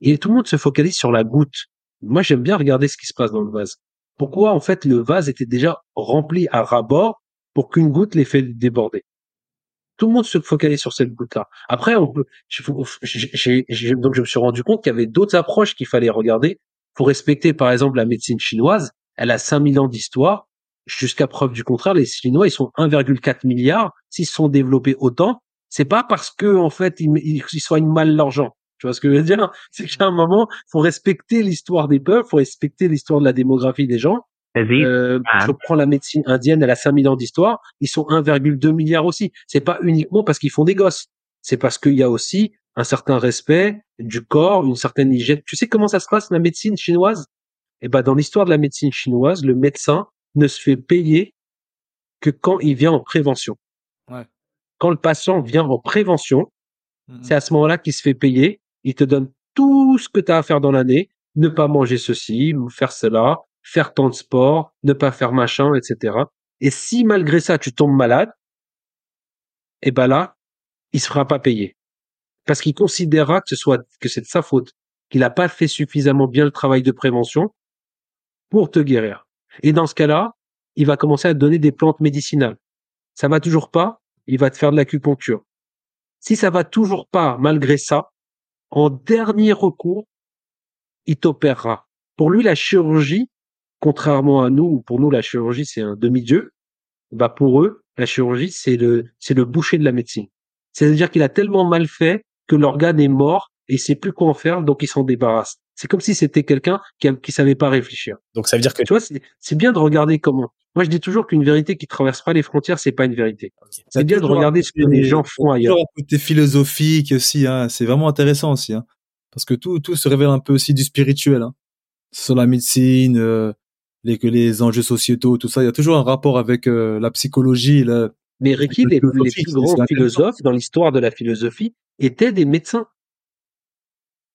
Et tout le monde se focalise sur la goutte. Moi, j'aime bien regarder ce qui se passe dans le vase. Pourquoi, en fait, le vase était déjà rempli à ras-bord pour qu'une goutte l'ait fait déborder? Tout le monde se focalise sur cette goutte-là. Après, on donc je me suis rendu compte qu'il y avait d'autres approches qu'il fallait regarder pour respecter, par exemple, la médecine chinoise. Elle a 5000 ans d'histoire. Jusqu'à preuve du contraire, les Chinois, ils sont 1,4 milliard. S'ils se sont développés autant, c'est pas parce que, en fait, ils, ils soignent mal l'argent. Tu vois ce que je veux dire? C'est qu'à un moment, faut respecter l'histoire des peuples, faut respecter l'histoire de la démographie des gens. Euh, je prends la médecine indienne, elle a 5000 ans d'histoire, ils sont 1,2 milliard aussi. C'est pas uniquement parce qu'ils font des gosses, c'est parce qu'il y a aussi un certain respect du corps, une certaine hygiène. Tu sais comment ça se passe la médecine chinoise? Eh ben dans l'histoire de la médecine chinoise, le médecin ne se fait payer que quand il vient en prévention. Ouais. Quand le patient vient en prévention, c'est à ce moment-là qu'il se fait payer. Il te donne tout ce que tu as à faire dans l'année, ne pas manger ceci, faire cela, faire tant de sport, ne pas faire machin, etc. Et si malgré ça tu tombes malade, eh ben là, il se fera pas payer. Parce qu'il considérera que ce soit, que c'est de sa faute, qu'il n'a pas fait suffisamment bien le travail de prévention pour te guérir. Et dans ce cas-là, il va commencer à te donner des plantes médicinales. Ça va toujours pas, il va te faire de l'acupuncture. Si ça va toujours pas, malgré ça, en dernier recours, il t'opérera. Pour lui, la chirurgie, contrairement à nous, pour nous, la chirurgie, c'est un demi-dieu, bah, pour eux, la chirurgie, c'est le, c'est le boucher de la médecine. C'est-à-dire qu'il a tellement mal fait que l'organe est mort et il sait plus quoi en faire, donc il s'en débarrasse. C'est comme si c'était quelqu'un qui, qui savait pas réfléchir. Donc ça veut dire que Tu vois, c'est, bien de regarder comment. Moi, je dis toujours qu'une vérité qui traverse pas les frontières, c'est pas une vérité. C'est bien de regarder ce que les gens font ailleurs. toujours un côté philosophique aussi, hein. C'est vraiment intéressant aussi, hein. Parce que tout, tout se révèle un peu aussi du spirituel, hein. Sur la médecine, euh, les, les enjeux sociétaux, tout ça. Il y a toujours un rapport avec euh, la psychologie. Mais Ricky, le les, les plus grands philosophes dans l'histoire de la philosophie étaient des médecins.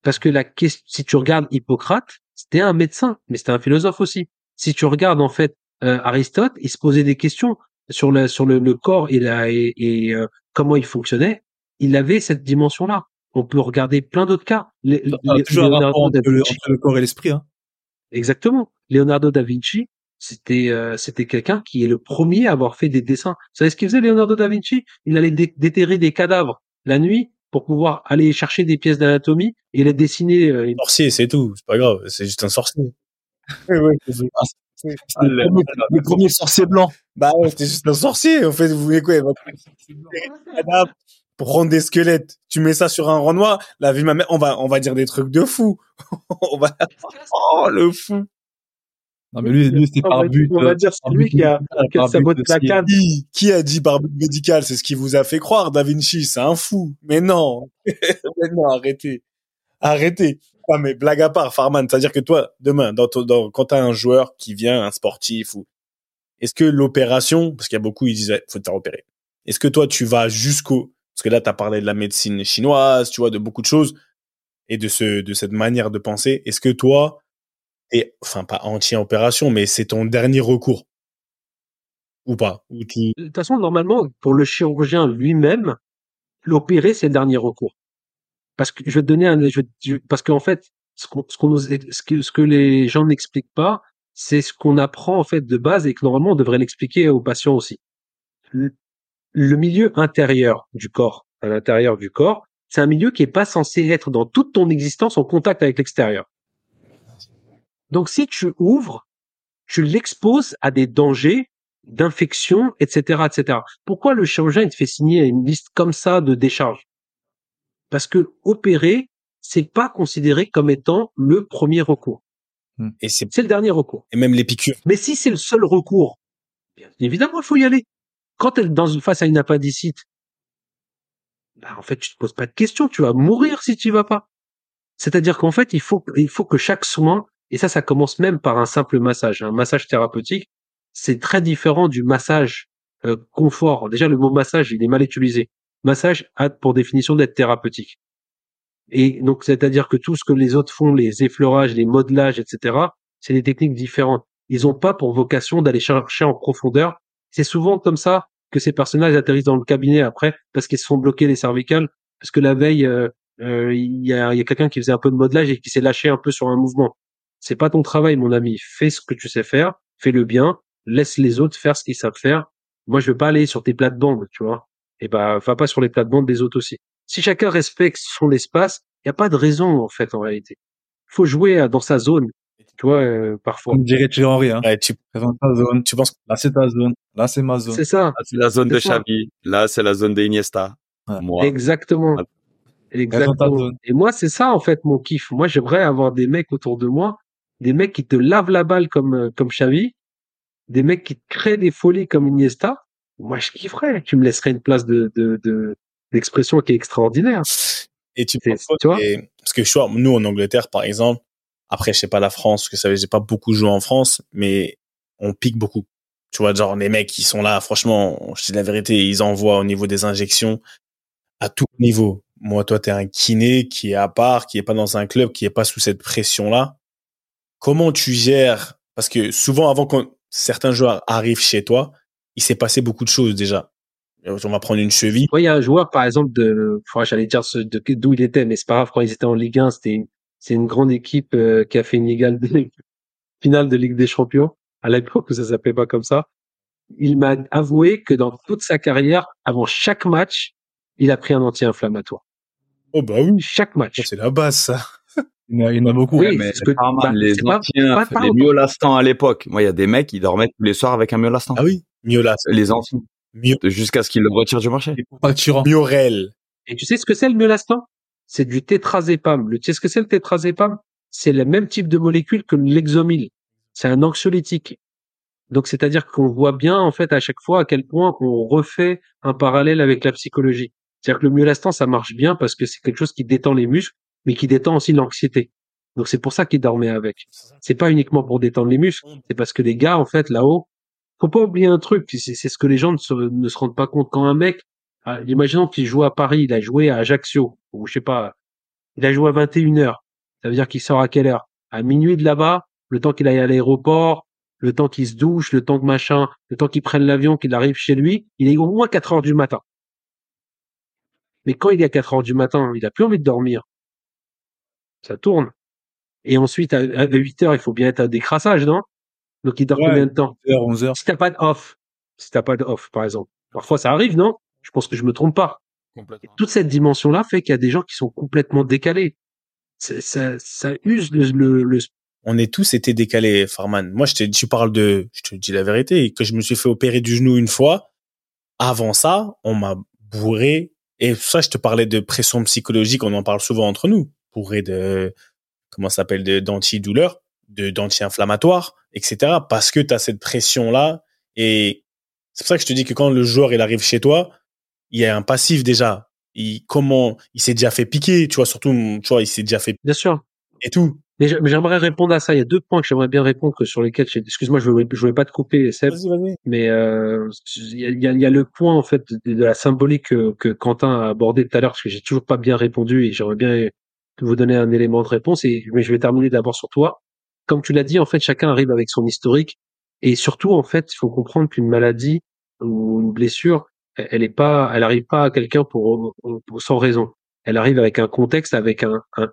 Parce que la question, si tu regardes Hippocrate, c'était un médecin, mais c'était un philosophe aussi. Si tu regardes en fait euh, Aristote, il se posait des questions sur le sur le, le corps et la et, et, euh, comment il fonctionnait. Il avait cette dimension-là. On peut regarder plein d'autres cas. Les- Il y a les- toujours un rapport entre le, entre le corps et l'esprit, hein. Exactement. Leonardo da Vinci, c'était euh, c'était quelqu'un qui est le premier à avoir fait des dessins. Vous savez ce qu'il faisait Leonardo da Vinci? Il allait dé- déterrer des cadavres la nuit pour pouvoir aller chercher des pièces d'anatomie et les dessiner. euh, sorcier, c'est tout. C'est pas grave. C'est juste un sorcier. Oui, oui. c'est- C'est le premier, le premier sorcier blanc. Bah ouais, c'était juste un sorcier. En fait, vous voulez quoi Pour rendre des squelettes, tu mets ça sur un renoir, la vie ma mère, on va, on va dire des trucs de fou. on va, oh, le fou. Non, mais lui, lui, c'était par but. on va euh, dire c'est lui qui a, médical, qui a saboté la canne. Qui, qui a dit par but médical? C'est ce qui vous a fait croire, Da Vinci. C'est un fou. Mais non. mais non, arrêtez. Arrêtez. Ah, mais blague à part, Farman, c'est-à-dire que toi, demain, dans, ton- dans, quand t'as un joueur qui vient, un sportif, ou est-ce que l'opération, parce qu'il y a beaucoup, ils disent, faut te faire opérer. Est-ce que toi, tu vas jusqu'au, parce que là, t'as parlé de la médecine chinoise, tu vois, de beaucoup de choses, et de ce, de cette manière de penser. Est-ce que toi, t'es, enfin, pas anti-opération, mais c'est ton dernier recours? Ou pas? De toute façon, normalement, pour le chirurgien lui-même, l'opérer, c'est le dernier recours. Parce que je vais te donner un, je je- parce qu'en fait, ce qu'on, ce que les gens n'expliquent pas, c'est ce qu'on apprend en fait de base et que normalement on devrait l'expliquer aux patients aussi. Le, le milieu intérieur du corps, à l'intérieur du corps, c'est un milieu qui est pas censé être dans toute ton existence en contact avec l'extérieur. Donc si tu ouvres, tu l'exposes à des dangers d'infection, etc., etc. Pourquoi le chirurgien il te fait signer une liste comme ça de décharges? Parce que opérer, c'est pas considéré comme étant le premier recours. et c'est, le dernier recours. et même les piqûres. Mais si c'est le seul recours, bien évidemment, il faut y aller. Quand elle dans une face à une appendicite, bah, en fait, tu te poses pas de questions, tu vas mourir si tu y vas pas. C'est-à-dire qu'en fait, il faut, il faut que chaque soin Et ça, ça commence même par un simple massage. Un massage thérapeutique, c'est très différent du massage euh, confort. Déjà, le mot massage, il est mal utilisé. Massage a pour définition d'être thérapeutique. Et donc, c'est-à-dire que tout ce que les autres font, les effleurages, les modelages, etc., c'est des techniques différentes. Ils n'ont pas pour vocation d'aller chercher en profondeur. C'est souvent comme ça que ces personnages atterrissent dans le cabinet après, parce qu'ils se font bloquer les cervicales, parce que la veille, euh, euh, il y a, y a quelqu'un qui faisait un peu de modelage et qui s'est lâché un peu sur un mouvement. C'est pas ton travail, mon ami. Fais ce que tu sais faire, fais-le bien, laisse les autres faire ce qu'ils savent faire. Moi, je veux pas aller sur tes plates-bandes, tu vois. Et bah, va pas sur les plates-bandes des autres aussi. Si chacun respecte son espace, il n'y a pas de raison, en fait, en réalité. Il faut jouer dans sa zone, tu vois, euh, parfois. On dirait Thierry Henry, hein. Ouais, tu, Présente ta zone. tu penses Là, c'est ta zone. Là, c'est ma zone. C'est ça, Là, c'est la zone de C'est ça. Xavi. Là, c'est la zone de Iniesta. Ouais. Moi. exactement. Exactement. Et moi, c'est ça, en fait, mon kiff. Moi, j'aimerais avoir des mecs autour de moi, des mecs qui te lavent la balle comme, euh, comme Xavi, des mecs qui te créent des folies comme Iniesta. Moi, je kifferais. Tu me laisserais une place de, de, de, d'expression qui est extraordinaire. Et tu penses tu vois? et- Parce que je vois, nous en Angleterre, par exemple, après, je sais pas la France, parce que ça, j'ai pas beaucoup joué en France, mais on pique beaucoup. Tu vois, genre, les mecs qui sont là, franchement, je dis la vérité, ils envoient au niveau des injections à tout niveau. Moi, toi, t'es un kiné qui est à part, qui est pas dans un club, qui est pas sous cette pression-là. Comment tu gères? Parce que souvent, avant que certains joueurs arrivent chez toi, il s'est passé beaucoup de choses déjà. On va prendre une cheville. Il y a un joueur, par exemple, de, enfin, j'allais dire d'où il était, mais c'est pas grave. Quand ils étaient en Ligue 1, c'était une, c'est une grande équipe euh, qui a fait une égale de- finale de Ligue des Champions à l'époque où ça s'appelait pas comme ça. Il m'a avoué que dans toute sa carrière, avant chaque match, il a pris un anti-inflammatoire. Oh, bah oui. Chaque match. C'est la base, ça. Il y en a, il y en a beaucoup. Oui, mais que- bah, les pas- anciens, pas- pas les à l'époque. Moi, il y a des mecs, ils dormaient tous les soirs avec un myolastant. Ah oui. Miola. Les anciens. Jusqu'à ce qu'ils le retirent du marché. Facturant. Miorel. Et tu sais ce que c'est le myolastan C'est du tétrazépam. Le, tu sais ce que c'est le tétrazépam C'est le même type de molécule que l'exomil. C'est un anxiolytique. Donc c'est-à-dire qu'on voit bien en fait à chaque fois à quel point on refait un parallèle avec la psychologie. C'est-à-dire que le myolastan ça marche bien parce que c'est quelque chose qui détend les muscles, mais qui détend aussi l'anxiété. Donc c'est pour ça qu'il dormait avec. C'est pas uniquement pour détendre les muscles, c'est parce que les gars en fait là-haut, faut pas oublier un truc, c'est ce que les gens ne se, ne se rendent pas compte quand un mec ah, imaginons qu'il joue à Paris, il a joué à Ajaccio, ou je sais pas, il a joué à 21h. Ça veut dire qu'il sort à quelle heure? À minuit de là-bas, le temps qu'il aille à l'aéroport, le temps qu'il se douche, le temps que machin, le temps qu'il prenne l'avion, qu'il arrive chez lui, il est au moins 4 heures du matin. Mais quand il est à 4 heures du matin, il a plus envie de dormir. Ça tourne. Et ensuite, à, à 8 heures, il faut bien être à décrassage, non? Donc il dort Ouais. combien de temps? 11h, 11h. Si t'as pas de off, si t'as pas de off, par exemple. Parfois, ça arrive, non? Je pense que je me trompe pas. Et toute cette dimension-là fait qu'il y a des gens qui sont complètement décalés. Ça, ça use le, le, le- On est tous été décalés, Farman. Moi, je te, tu parles de, je te dis la vérité, que je me suis fait opérer du genou une fois. Avant ça, on m'a bourré. Et ça, je te parlais de pression psychologique, on en parle souvent entre nous. Bourré de, comment ça s'appelle, de, d'antidouleur, de, d'anti-inflammatoire, etc. Parce que tu as cette pression-là. Et c'est pour ça que je te dis que quand le joueur, il arrive chez toi, il y a un passif déjà. Il, comment, il s'est déjà fait piquer, tu vois, surtout, tu vois, il s'est déjà fait bien sûr. et tout. Mais j'ai- mais j'aimerais répondre à ça. Il y a deux points que j'aimerais bien répondre que sur lesquels, j'ai- excuse-moi, je voulais, je voulais pas te couper, Seb, mais euh, il y, a, il y a- il y a le point en fait de, de la symbolique que, que Quentin a abordé tout à l'heure parce que j'ai toujours pas bien répondu et j'aimerais bien vous donner un élément de réponse. Et mais je vais terminer d'abord sur toi. Comme tu l'as dit, en fait, chacun arrive avec son historique et surtout, en fait, il faut comprendre qu'une maladie ou une blessure, elle est pas, elle arrive pas à quelqu'un pour, pour- sans raison. Elle arrive avec un contexte, avec un, un,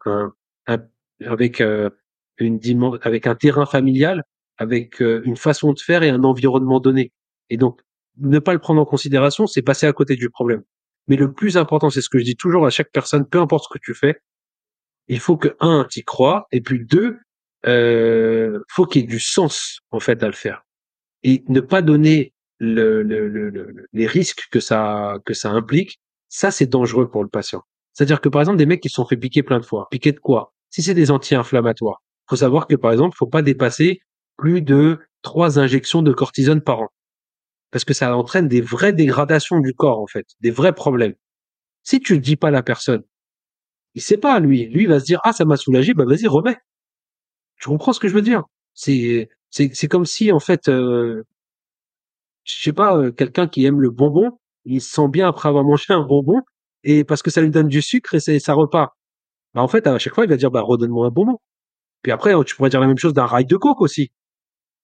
un, avec euh, une avec un terrain familial, avec euh, une façon de faire et un environnement donné. Et donc, ne pas le prendre en considération, c'est passer à côté du problème. Mais le plus important, c'est ce que je dis toujours à chaque personne, peu importe ce que tu fais, il faut que un, t'y crois, et puis deux, euh, faut qu'il y ait du sens en fait à le faire, et ne pas donner le, le, le, le- les risques que ça que ça implique. Ça, c'est dangereux pour le patient. C'est-à-dire que par exemple, des mecs qui se sont fait piquer plein de fois, piquer de quoi? Si c'est des anti-inflammatoires, faut savoir que par exemple, faut pas dépasser plus de trois injections de cortisone par an, parce que ça entraîne des vraies dégradations du corps en fait, des vrais problèmes. Si tu le dis pas à la personne, il sait pas lui, lui il va se dire ah ça m'a soulagé, bah vas-y remets. Tu comprends ce que je veux dire? C'est c'est comme si en fait, euh, je sais pas, euh, quelqu'un qui aime le bonbon, il se sent bien après avoir mangé un bonbon et parce que ça lui donne du sucre et ça repart. Bah en fait, à chaque fois, il va dire bah redonne-moi un bonbon. Puis après, tu pourrais dire la même chose d'un rail de coke aussi.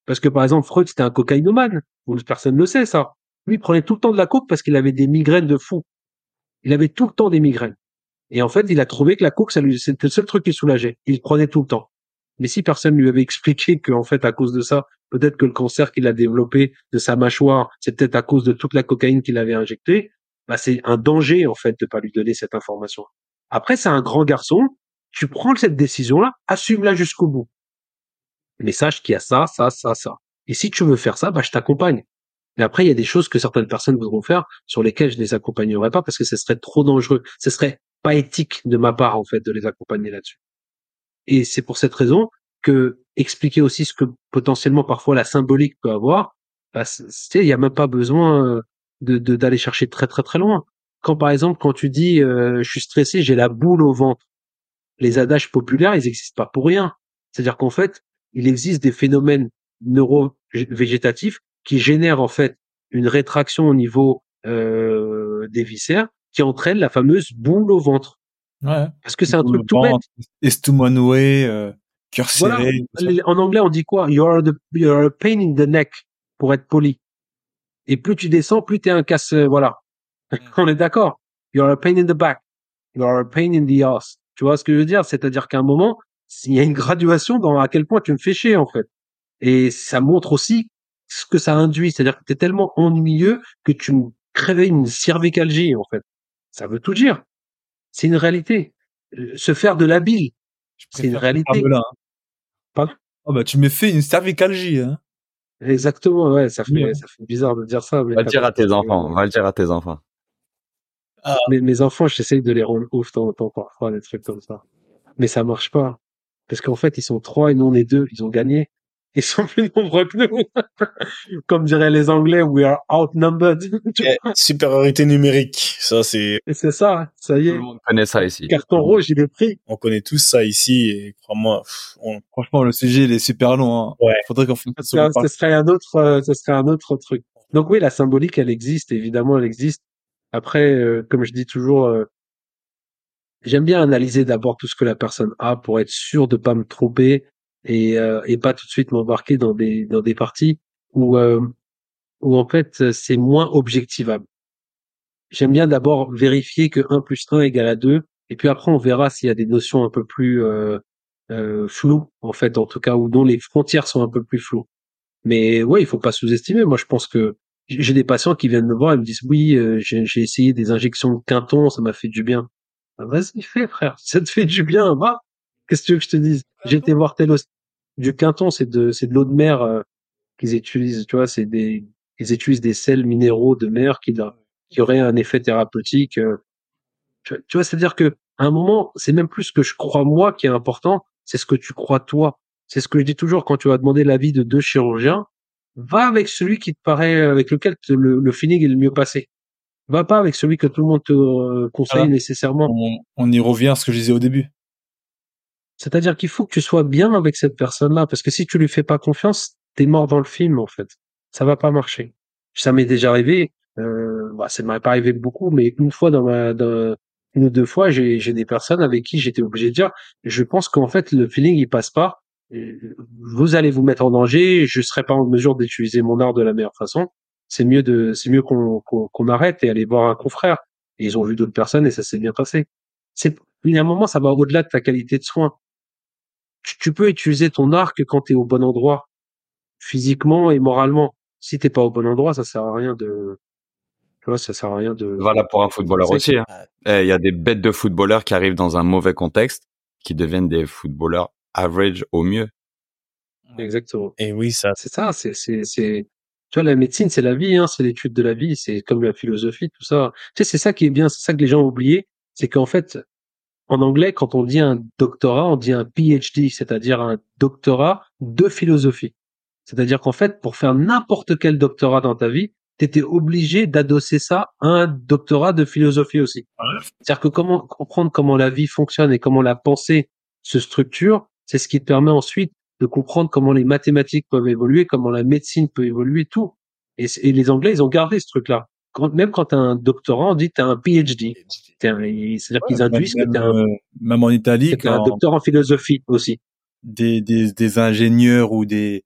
Parce que par exemple, Freud, c'était un cocaïnomane. Personne ne le sait, ça. Lui, prenait tout le temps de la coke parce qu'il avait des migraines de fou. Il avait tout le temps des migraines. Et en fait, il a trouvé que la coke, ça c'était le seul truc qui soulageait. Il prenait tout le temps. Mais si personne lui avait expliqué qu'en fait, à cause de ça, peut-être que le cancer qu'il a développé de sa mâchoire, c'est peut-être à cause de toute la cocaïne qu'il avait injectée, bah, c'est un danger, en fait, de pas lui donner cette information. Après, c'est un grand garçon. Tu prends cette décision-là, assume-la jusqu'au bout. Mais sache qu'il y a ça, ça, ça, ça. Et si tu veux faire ça, bah, je t'accompagne. Mais après, il y a des choses que certaines personnes voudront faire sur lesquelles je les accompagnerai pas parce que ce serait trop dangereux. Ce serait pas éthique de ma part, en fait, de les accompagner là-dessus. Et c'est pour cette raison que expliquer aussi ce que potentiellement parfois la symbolique peut avoir, bah, il y a même pas besoin euh, de d'aller chercher très très très loin. Quand par exemple, quand tu dis euh, je suis stressé, j'ai la boule au ventre, les adages populaires, ils existent pas pour rien. C'est-à-dire qu'en fait, il existe des phénomènes neuro-végétatifs qui génèrent en fait une rétraction au niveau euh, des viscères qui entraîne la fameuse boule au ventre. Ouais. Parce que c'est un truc tout bête. ventre, Estomac noué, euh, cœur Voilà. serré. En anglais, on dit quoi? You're the, you're a pain in the neck, pour être poli. Et plus tu descends, plus t'es un casse, euh, voilà. on est d'accord. You're a pain in the back. You're a pain in the ass. Tu vois ce que je veux dire? C'est-à-dire qu'à un moment, il y a une graduation dans à quel point tu me fais chier, en fait. Et ça montre aussi ce que ça induit. C'est-à-dire que t'es tellement ennuyeux que tu me crées une cervicalgie, en fait. Ça veut tout dire. C'est une réalité. Euh, Se faire de la bile, c'est une réalité. hein. Pardon? Oh bah tu me fais une cervicalgie. Hein. Exactement, ouais, ça fait, Ouais. ça fait bizarre de dire ça. mais Va le dire à tes enfants. Va le dire à tes enfants. Mes, mes enfants, j'essaye de les rendre ouf en temps parfois, des trucs comme ça. Mais ça marche pas. Parce qu'en fait, ils sont trois et nous on est deux. Ils ont gagné. Ils sont plus nombreux que nous. Comme diraient les Anglais, we are outnumbered. Vois? Supériorité numérique. Ça, c'est, c'est ça, ça y Tout est. le monde connaît ça ici. Carton rouge, il est pris. on connaît tous ça ici et crois-moi, on, Franchement, le sujet il est super long. Hein. Ouais. Faudrait qu'on fasse Ce serait, ce serait un autre, euh, ce serait un autre truc. Donc oui, la symbolique, elle existe, évidemment, elle existe. Après, euh, comme je dis toujours, euh, j'aime bien analyser d'abord tout ce que la personne a pour être sûr de pas me tromper et, euh, et pas tout de suite m'embarquer dans des dans des parties où euh, où en fait c'est moins objectivable. J'aime bien d'abord vérifier que 1 plus 1 égale à 2 et puis après on verra s'il y a des notions un peu plus euh, euh, floues en fait en tout cas ou dont les frontières sont un peu plus floues. Mais ouais, il faut pas sous-estimer. Moi, je pense que j'ai des patients qui viennent me voir et me disent oui, euh, j'ai j'ai essayé des injections de quinton, ça m'a fait du bien. Ah, Vas-y, fais, frère. Ça te fait du bien, va. Qu'est-ce que tu veux que je te dise? J'ai été voir tel os- Du quinton, c'est de c'est de l'eau de mer euh, qu'ils utilisent. Tu vois, c'est des ils utilisent des sels minéraux de mer qui qui auraient un effet thérapeutique. euh. Tu, tu vois, c'est-à-dire que à un moment, c'est même plus ce que je crois moi qui est important, c'est ce que tu crois toi. C'est ce que je dis toujours quand tu vas demander l'avis de deux chirurgiens. Va avec celui qui te paraît, avec lequel te- le, le feeling est le mieux passé. Va pas avec celui que tout le monde te euh, conseille Voilà. nécessairement. On, on y revient à ce que je disais au début. C'est-à-dire qu'il faut que tu sois bien avec cette personne-là, parce que si tu lui fais pas confiance, t'es mort dans le film en fait. Ça va pas marcher. Ça m'est déjà arrivé. Euh, bah, ça m'est pas arrivé beaucoup, mais une fois dans ma, dans, une ou deux fois, j'ai j'ai des personnes avec qui j'étais obligé de dire, je pense qu'en fait le feeling il passe pas. Euh, Vous allez vous mettre en danger. Je serai pas en mesure d'utiliser mon art de la meilleure façon. C'est mieux de, c'est mieux qu'on qu'on qu'on arrête et aller voir un confrère. Et ils ont vu d'autres personnes et ça s'est bien passé. C'est, il y a un moment, ça va au-delà de ta qualité de soins tu, tu peux utiliser ton art que quand tu es au bon endroit, physiquement et moralement. Si t'es pas au bon endroit, ça sert à rien de, tu vois, ça sert à rien de. Voilà pour un footballeur aussi. hein. Eh, Il y a des bêtes de footballeurs qui arrivent dans un mauvais contexte, qui deviennent des footballeurs average au mieux. Exactement. et oui, ça, C'est ça, c'est, c'est, c'est, tu vois, la médecine, c'est la vie, hein, c'est l'étude de la vie, c'est comme la philosophie, tout ça. Tu sais, c'est ça qui est bien, c'est ça que les gens ont oublié, c'est qu'en fait, en anglais, quand on dit un doctorat, on dit un PhD, c'est-à-dire un doctorat de philosophie. C'est-à-dire qu'en fait, pour faire n'importe quel doctorat dans ta vie, tu étais obligé d'adosser ça à un doctorat de philosophie aussi. C'est-à-dire que comment comprendre comment la vie fonctionne et comment la pensée se structure, c'est ce qui te permet ensuite de comprendre comment les mathématiques peuvent évoluer, comment la médecine peut évoluer, tout. Et, les Anglais, ils ont gardé ce truc-là. Quand, même quand t'as un doctorant, on dit t'as un PhD. C'est-à-dire qu'ils Même, induisent que t'es un, euh, même en Italie, que t'es un docteur en philosophie aussi. des, des, des ingénieurs ou des,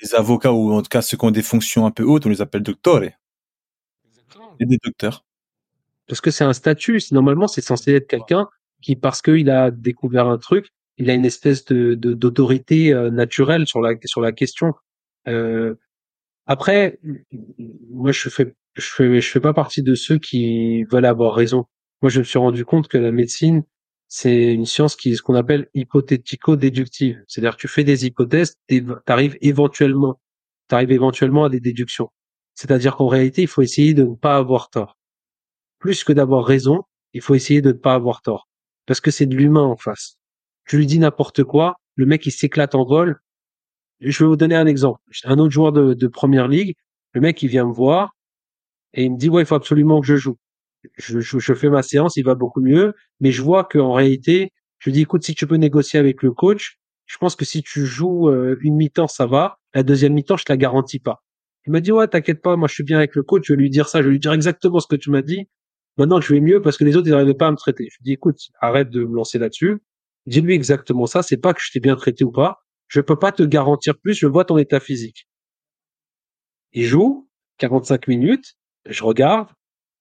des avocats ou en tout cas ceux qui ont des fonctions un peu hautes, on les appelle doctores. Et des docteurs. Parce que c'est un statut. c'est- Normalement, c'est censé être quelqu'un qui, parce qu'il a découvert un truc, il a une espèce de de- d'autorité euh, naturelle sur la sur la question. Euh, après, moi, je fais je fais je fais pas partie de ceux qui veulent avoir raison. Moi, je me suis rendu compte que la médecine, c'est une science qui est ce qu'on appelle hypothético-déductive. C'est-à-dire que tu fais des hypothèses, tu arrives éventuellement, t'arrives éventuellement à des déductions. C'est-à-dire qu'en réalité, il faut essayer de ne pas avoir tort. Plus que d'avoir raison, il faut essayer de ne pas avoir tort. Parce que c'est de l'humain en face. Tu lui dis n'importe quoi, le mec il s'éclate en vol. Je vais vous donner un exemple. Un autre joueur de, de première ligue, le mec il vient me voir et il me dit ouais il faut absolument que je joue. Je, fais ma séance, il va beaucoup mieux, mais je vois qu'en réalité, je lui dis écoute si tu peux négocier avec le coach, je pense que si tu joues euh, une mi-temps ça va, la deuxième mi-temps je te la garantis pas. Il m'a dit ouais t'inquiète pas, moi je suis bien avec le coach, je vais lui dire ça, je vais lui dire exactement ce que tu m'as dit. Maintenant que je vais mieux parce que les autres ils n'arrivaient pas à me traiter. Je lui dis écoute arrête de me lancer là-dessus, dis-lui exactement ça, c'est pas que je t'ai bien traité ou pas, je peux pas te garantir plus, je vois ton état physique. Il joue 45 minutes, je regarde,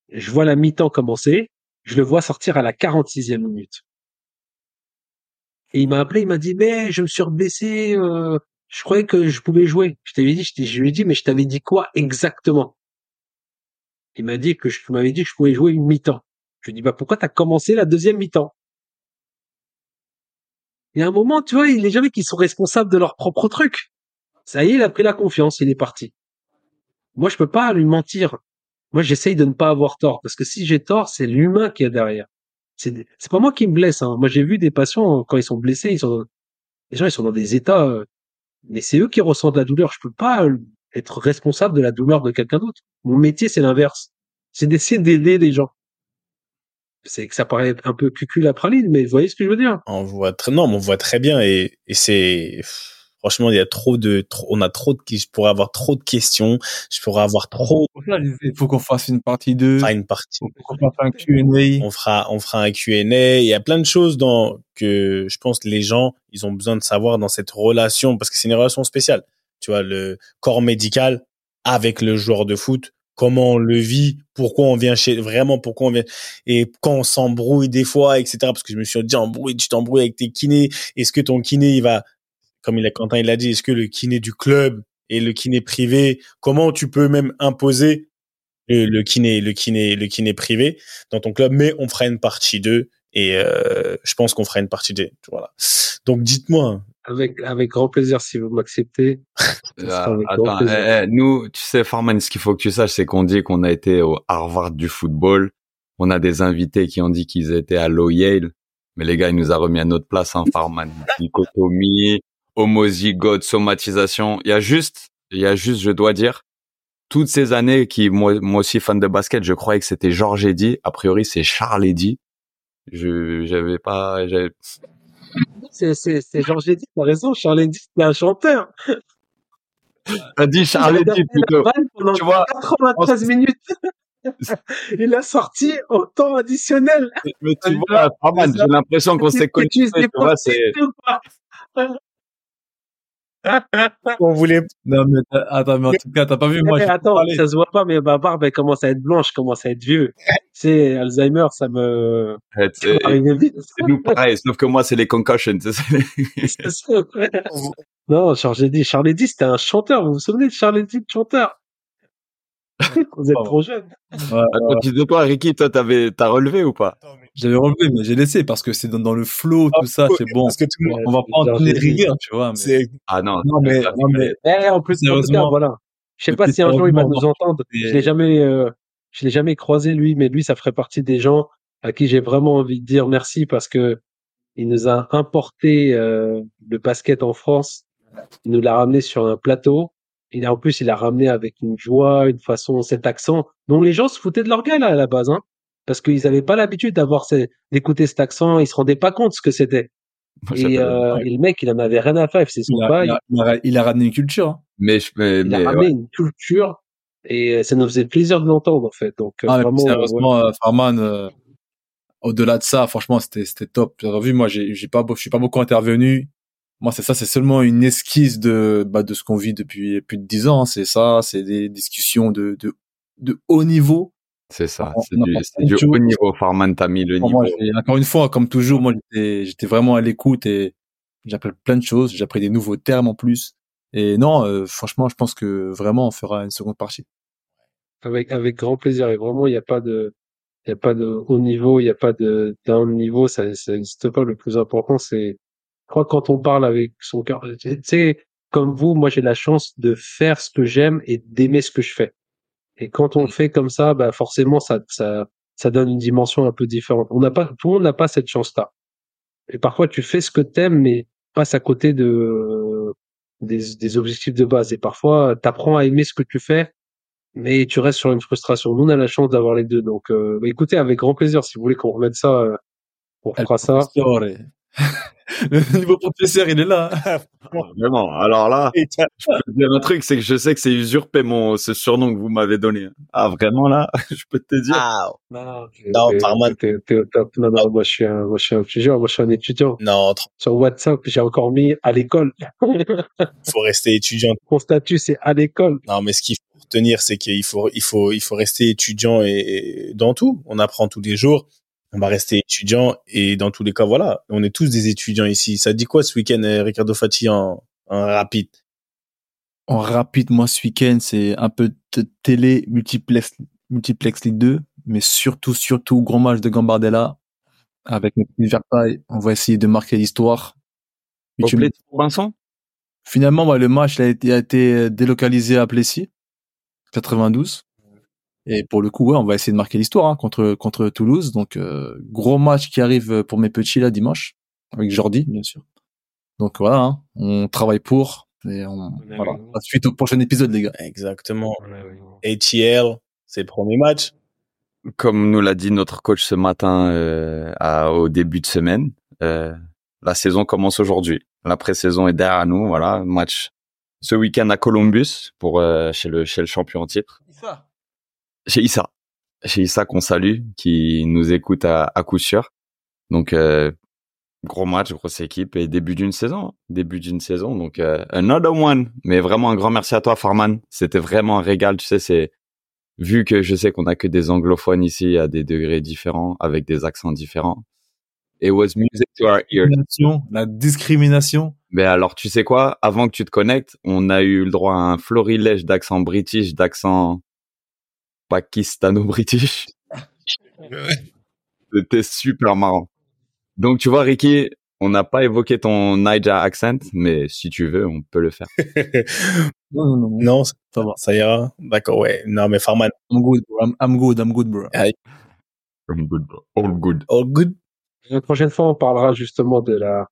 je vois la mi-temps commencer, je le vois sortir à la 46e minute. Et il m'a appelé, il m'a dit mais je me suis blessé, euh, je croyais que je pouvais jouer. Je t'avais dit, je, lui ai dit mais je t'avais dit quoi exactement? Il m'a dit que je m'avais dit que je pouvais jouer une mi-temps. Je lui ai dit bah pourquoi t'as commencé la deuxième mi-temps? Il y a un moment, tu vois, les gens qui sont responsables de leur propre truc. Ça y est, il a pris la confiance, il est parti. Moi, je peux pas lui mentir. Moi, j'essaye de ne pas avoir tort, parce que si j'ai tort, c'est l'humain qui est derrière. C'est c'est pas moi qui me blesse. Hein. Moi, j'ai vu des patients quand ils sont blessés, ils sont les gens, ils sont dans des états, euh, mais c'est eux qui ressentent la douleur. Je peux pas euh, être responsable de la douleur de quelqu'un d'autre. Mon métier, c'est l'inverse. C'est d'essayer d'aider les gens. C'est que ça paraît un peu cucul mais vous voyez ce que je veux dire? On voit très, non, mais on voit très bien et, et c'est, franchement, il y a trop de, trop, on a trop de, je pourrais avoir trop de questions, je pourrais avoir trop, il faut qu'on fasse une partie 2. on fera une partie, faut qu'on fasse un Q&A. on fera, on fera un Q&A. Il y a plein de choses dans, que je pense les gens, ils ont besoin de savoir dans cette relation parce que c'est une relation spéciale. Tu vois, le corps médical avec le joueur de foot, comment on le vit, pourquoi on vient chez, vraiment pourquoi on vient, et quand on s'embrouille des fois, etc. Parce que je me suis dit, embrouille, tu t'embrouilles avec tes kinés. Est-ce que ton kiné, il va, comme il a, Quentin, il a dit, est-ce que le kiné du club et le kiné privé, comment tu peux même imposer le, le kiné, le kiné, le kiné privé dans ton club, mais on fera une partie 2 et euh, je pense qu'on fera une partie 2. Voilà. Donc dites-moi, Avec avec grand plaisir si vous m'acceptez. Ah, attends, eh, eh, nous, tu sais, Farman, ce qu'il faut que tu saches, c'est qu'on dit qu'on a été au Harvard du football. On a des invités qui ont dit qu'ils étaient à l'O Yale. Mais les gars, il nous a remis à notre place, hein, Farman. Dichotomie, homozygote, somatisation. Il y a juste, il y a juste, je dois dire, toutes ces années qui, moi, moi aussi fan de basket, je croyais que c'était Georges Eddy. A priori, c'est Charles Eddy. Je, j'avais pas, C'est c'est c'est Georges Eddy, t'as raison. Charles Eddy, c'était un chanteur. t'as dit Charles Eddy plutôt. Tu vois, 93 minutes. Il a sorti au temps additionnel. Mais tu vois, j'ai l'impression qu'on s'est connus. Tu utilises des Tu vois, c'est, prostituées ou pas on voulait, Non, mais attends, mais en tout cas, t'as pas vu, moi, j'ai attends, parlé. ça se voit pas, mais ma barbe elle commence à être blanche, commence à être vieux. C'est Alzheimer, ça me eh, c'est- nous pareil, sauf que moi, c'est les concussions. C'est ça, non, Charles Eddy, Charles Eddy, c'était un chanteur. Vous vous souvenez de Charles Eddy, le chanteur? Vous êtes trop jeune. Ouais, Attends, dis-toi, Ricky, toi, t'avais, t'as relevé ou pas? J'avais relevé, mais j'ai laissé parce que c'est dans, dans le flow, tout ça, c'est bon. parce que tout On va pas en Eddy. rigueur, tu vois. Mais... c'est, Ah non. Non, mais, non, mais, Eh, en plus, en tout cas, Sérieusement, voilà. Je sais pas si un jour il va nous entendre. Je l'ai jamais, euh, je l'ai jamais croisé lui, mais lui, ça ferait partie des gens à qui j'ai vraiment envie de dire merci parce que il nous a importé euh, le basket en France. Il nous l'a ramené sur un plateau. Il a, en plus, il l'a ramené avec une joie, une façon, cet accent dont les gens se foutaient de leur gueule à la base, hein, parce qu'ils avaient pas l'habitude d'avoir d'écouter cet accent. Ils se rendaient pas compte ce que c'était. Et, euh, et le mec, il en avait rien à faire. Il faisait son Il a, bail. il a- il a- il a ramené une culture. hein. Mais, je, mais, Il a mais, ramené ouais. une culture et ça nous faisait plaisir de l'entendre en fait. Donc euh, Ah, mais vraiment, euh, sérieusement, euh, Farman, euh, au-delà de ça, franchement, c'était c'était top. J'ai vu, moi, j'ai pas, je suis pas beaucoup intervenu. Moi, c'est ça, c'est seulement une esquisse de bah, de ce qu'on vit depuis plus de dix ans. hein. C'est ça, c'est des discussions de de de haut niveau. c'est ça. C'est du, haut niveau. Farman, t'as mis le niveau. moi, encore une fois, comme toujours, moi, j'étais j'étais vraiment à l'écoute et appris plein de choses. J'ai appris des nouveaux termes en plus. Et non, euh, franchement, je pense que vraiment, on fera une seconde partie. avec avec grand plaisir. Et vraiment, il n'y a pas de il y a pas de haut niveau, il n'y a pas de down niveau. Ça ça n'existe pas. Le plus important, c'est je crois que quand on parle avec son cœur. Tu sais, comme vous, moi, j'ai la chance de faire ce que j'aime et d'aimer ce que je fais. Et quand on le fait comme ça, bah forcément, ça ça ça donne une dimension un peu différente. On n'a pas tout le monde n'a pas cette chance-là. Et parfois, tu fais ce que t'aimes, mais passe à côté de des, des objectifs de base. Et parfois, t'apprends à aimer ce que tu fais, mais tu restes sur une frustration. Nous, on a la chance d'avoir les deux. Donc, euh, bah, écoutez, avec grand plaisir, si vous voulez qu'on remette ça, euh, on fera ça. professeur, le niveau professeur, il est là. hein. Vraiment. Alors là, je peux te dire un truc, c'est que je sais que c'est usurpé mon, ce surnom que vous m'avez donné. Ah, vraiment là, je peux te dire. ah, Non, Non, t'es- t'es au top. Non, non, moi, je suis un, moi, je suis un étudiant. Moi, je suis un étudiant. non, Sur WhatsApp, j'ai encore mis à l'école. faut rester étudiant. Mon statut, c'est à l'école. Non, mais ce qu'il faut retenir, c'est qu'il faut, il faut, il faut rester étudiant et, et dans tout. On apprend tous les jours. On va rester étudiant et dans tous les cas, voilà, on est tous des étudiants ici. Ça dit quoi ce week-end, euh, Ricardo Fati en, en rapide? En rapide, moi, ce week-end, c'est un peu de télé, multiplex, multiplex Ligue 2, mais surtout, surtout, gros match de Gambardella. Avec mes petits vertailles, on va essayer de marquer l'histoire. Plessis Robinson Finalement, ouais, le match il a été, a été délocalisé à Plessis, 92. Et pour le coup, ouais, on va essayer de marquer l'histoire hein, contre contre Toulouse. Donc euh, gros match qui arrive pour mes petits là dimanche avec Jordi, bien sûr. Donc voilà, hein, on travaille pour et on Ouais, voilà. À suite au prochain épisode, les gars. Exactement. ATL, c'est le premier match. Comme nous l'a dit notre coach ce matin euh, à- au début de semaine, euh, la saison commence aujourd'hui. La pré-saison est derrière nous. Voilà, match ce week-end à Columbus pour euh, chez le chez le champion en titre. Chez Issa, chez Issa qu'on salue, qui nous écoute à, à coup sûr. Donc euh, gros match, grosse équipe et début d'une saison, hein. début d'une saison. Donc euh, another one. Mais vraiment un grand merci à toi, Farman. C'était vraiment un régal. Tu sais, c'est vu que je sais qu'on a que des anglophones ici à des degrés différents, avec des accents différents. It was music to our ears. Discrimination, la discrimination. Mais alors, tu sais quoi? Avant que tu te connectes, on a eu le droit à un florilège d'accent british, d'accent pakistano-british. C'était super marrant. Donc, tu vois, Ricky, on n'a pas évoqué ton Niger accent, mais si tu veux, on peut le faire. Non, non, non. Non, ça, va. ça ira. D'accord, ouais. Non, mais Farman, I'm good, bro. I'm, I'm good, I'm good, bro. I'm good, bro. All good. all good. La prochaine fois, on parlera justement de la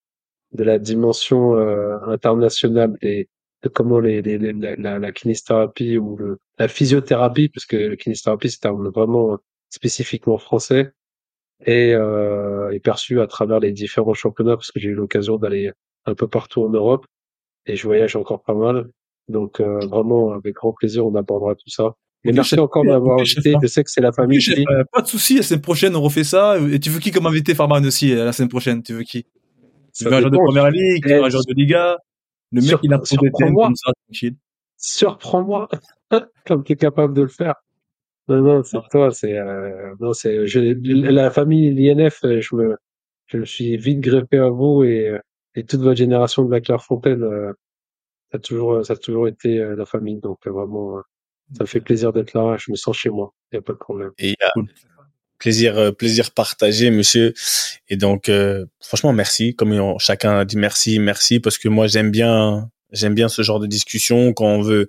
de la dimension euh, internationale des de comment les, les, les- la, la, kinésithérapie ou le, la physiothérapie, parce que la kinésithérapie c'est un mot vraiment spécifiquement français, et euh, est perçu à travers les différents championnats, parce que j'ai eu l'occasion d'aller un peu partout en Europe et je voyage encore pas mal. Donc euh, vraiment avec grand plaisir, on abordera tout ça. Merci encore d'avoir invité. hein. Je sais que c'est la famille. Euh, pas de souci, la semaine prochaine, on refait ça. Et tu veux qui comme invité, Farman aussi, euh, la semaine prochaine? Tu veux qui? Tu veux un joueur de première ligue, tu veux un joueur de Liga? Le mec, sur- il a pris des thèmes surprends-moi. comme ça, tranquille. surprends-moi comme tu es capable de le faire. Non, non, c'est toi, c'est euh, non, c'est je, la famille l'INF, euh, je me je me suis vite greffé à vous et euh, et toute votre génération de la Clairefontaine, euh, ça a toujours ça a toujours été euh, la famille, donc vraiment euh, ça me fait plaisir d'être là, je me sens chez moi, il y a pas de problème. Et euh, Cool. Plaisir, euh, plaisir partagé, monsieur. Et donc, euh, franchement, merci. Comme on- chacun a dit merci, merci, parce que moi, j'aime bien, j'aime bien ce genre de discussion quand on veut,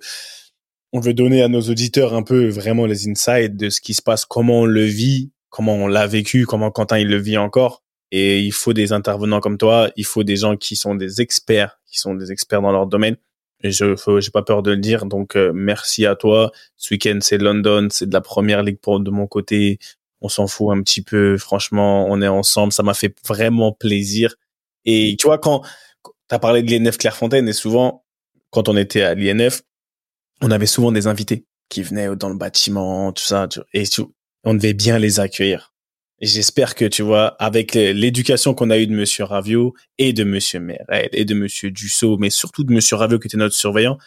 on veut donner à nos auditeurs un peu vraiment les insights de ce qui se passe, comment on le vit, comment on l'a vécu, comment Quentin il le vit encore. Et il faut des intervenants comme toi, il faut des gens qui sont des experts, qui sont des experts dans leur domaine. Et je, j'ai pas peur de le dire. Donc, euh, merci à toi. Ce week-end, c'est London, c'est de la première ligue pour de mon côté. On s'en fout un petit peu. Franchement, on est ensemble. Ça m'a fait vraiment plaisir. Et tu vois, quand tu as parlé de l'INF Clairefontaine, et souvent, quand on était à l'INF, on avait souvent des invités qui venaient dans le bâtiment, tout ça, et on devait bien les accueillir. Et j'espère que, tu vois, avec l'éducation qu'on a eue de Monsieur Ravio et de Monsieur Meret et de Monsieur Dussault, mais surtout de Monsieur Ravio qui était notre surveillant,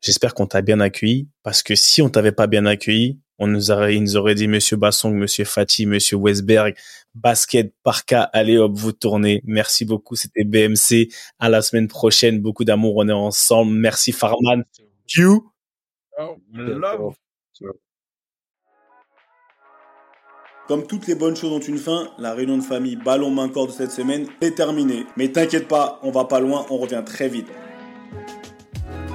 j'espère qu'on t'a bien accueilli parce que si on t'avait pas bien accueilli, on nous aurait, il nous aurait dit Monsieur Bassong, Monsieur Fati, Monsieur Westberg, basket, parka, allez hop, vous tournez. Merci beaucoup, c'était BMC. À la semaine prochaine, beaucoup d'amour, on est ensemble. Merci Farman. You. love. Comme toutes les bonnes choses ont une fin, la réunion de famille ballon main corps de cette semaine est terminée. Mais t'inquiète pas, on va pas loin, on revient très vite.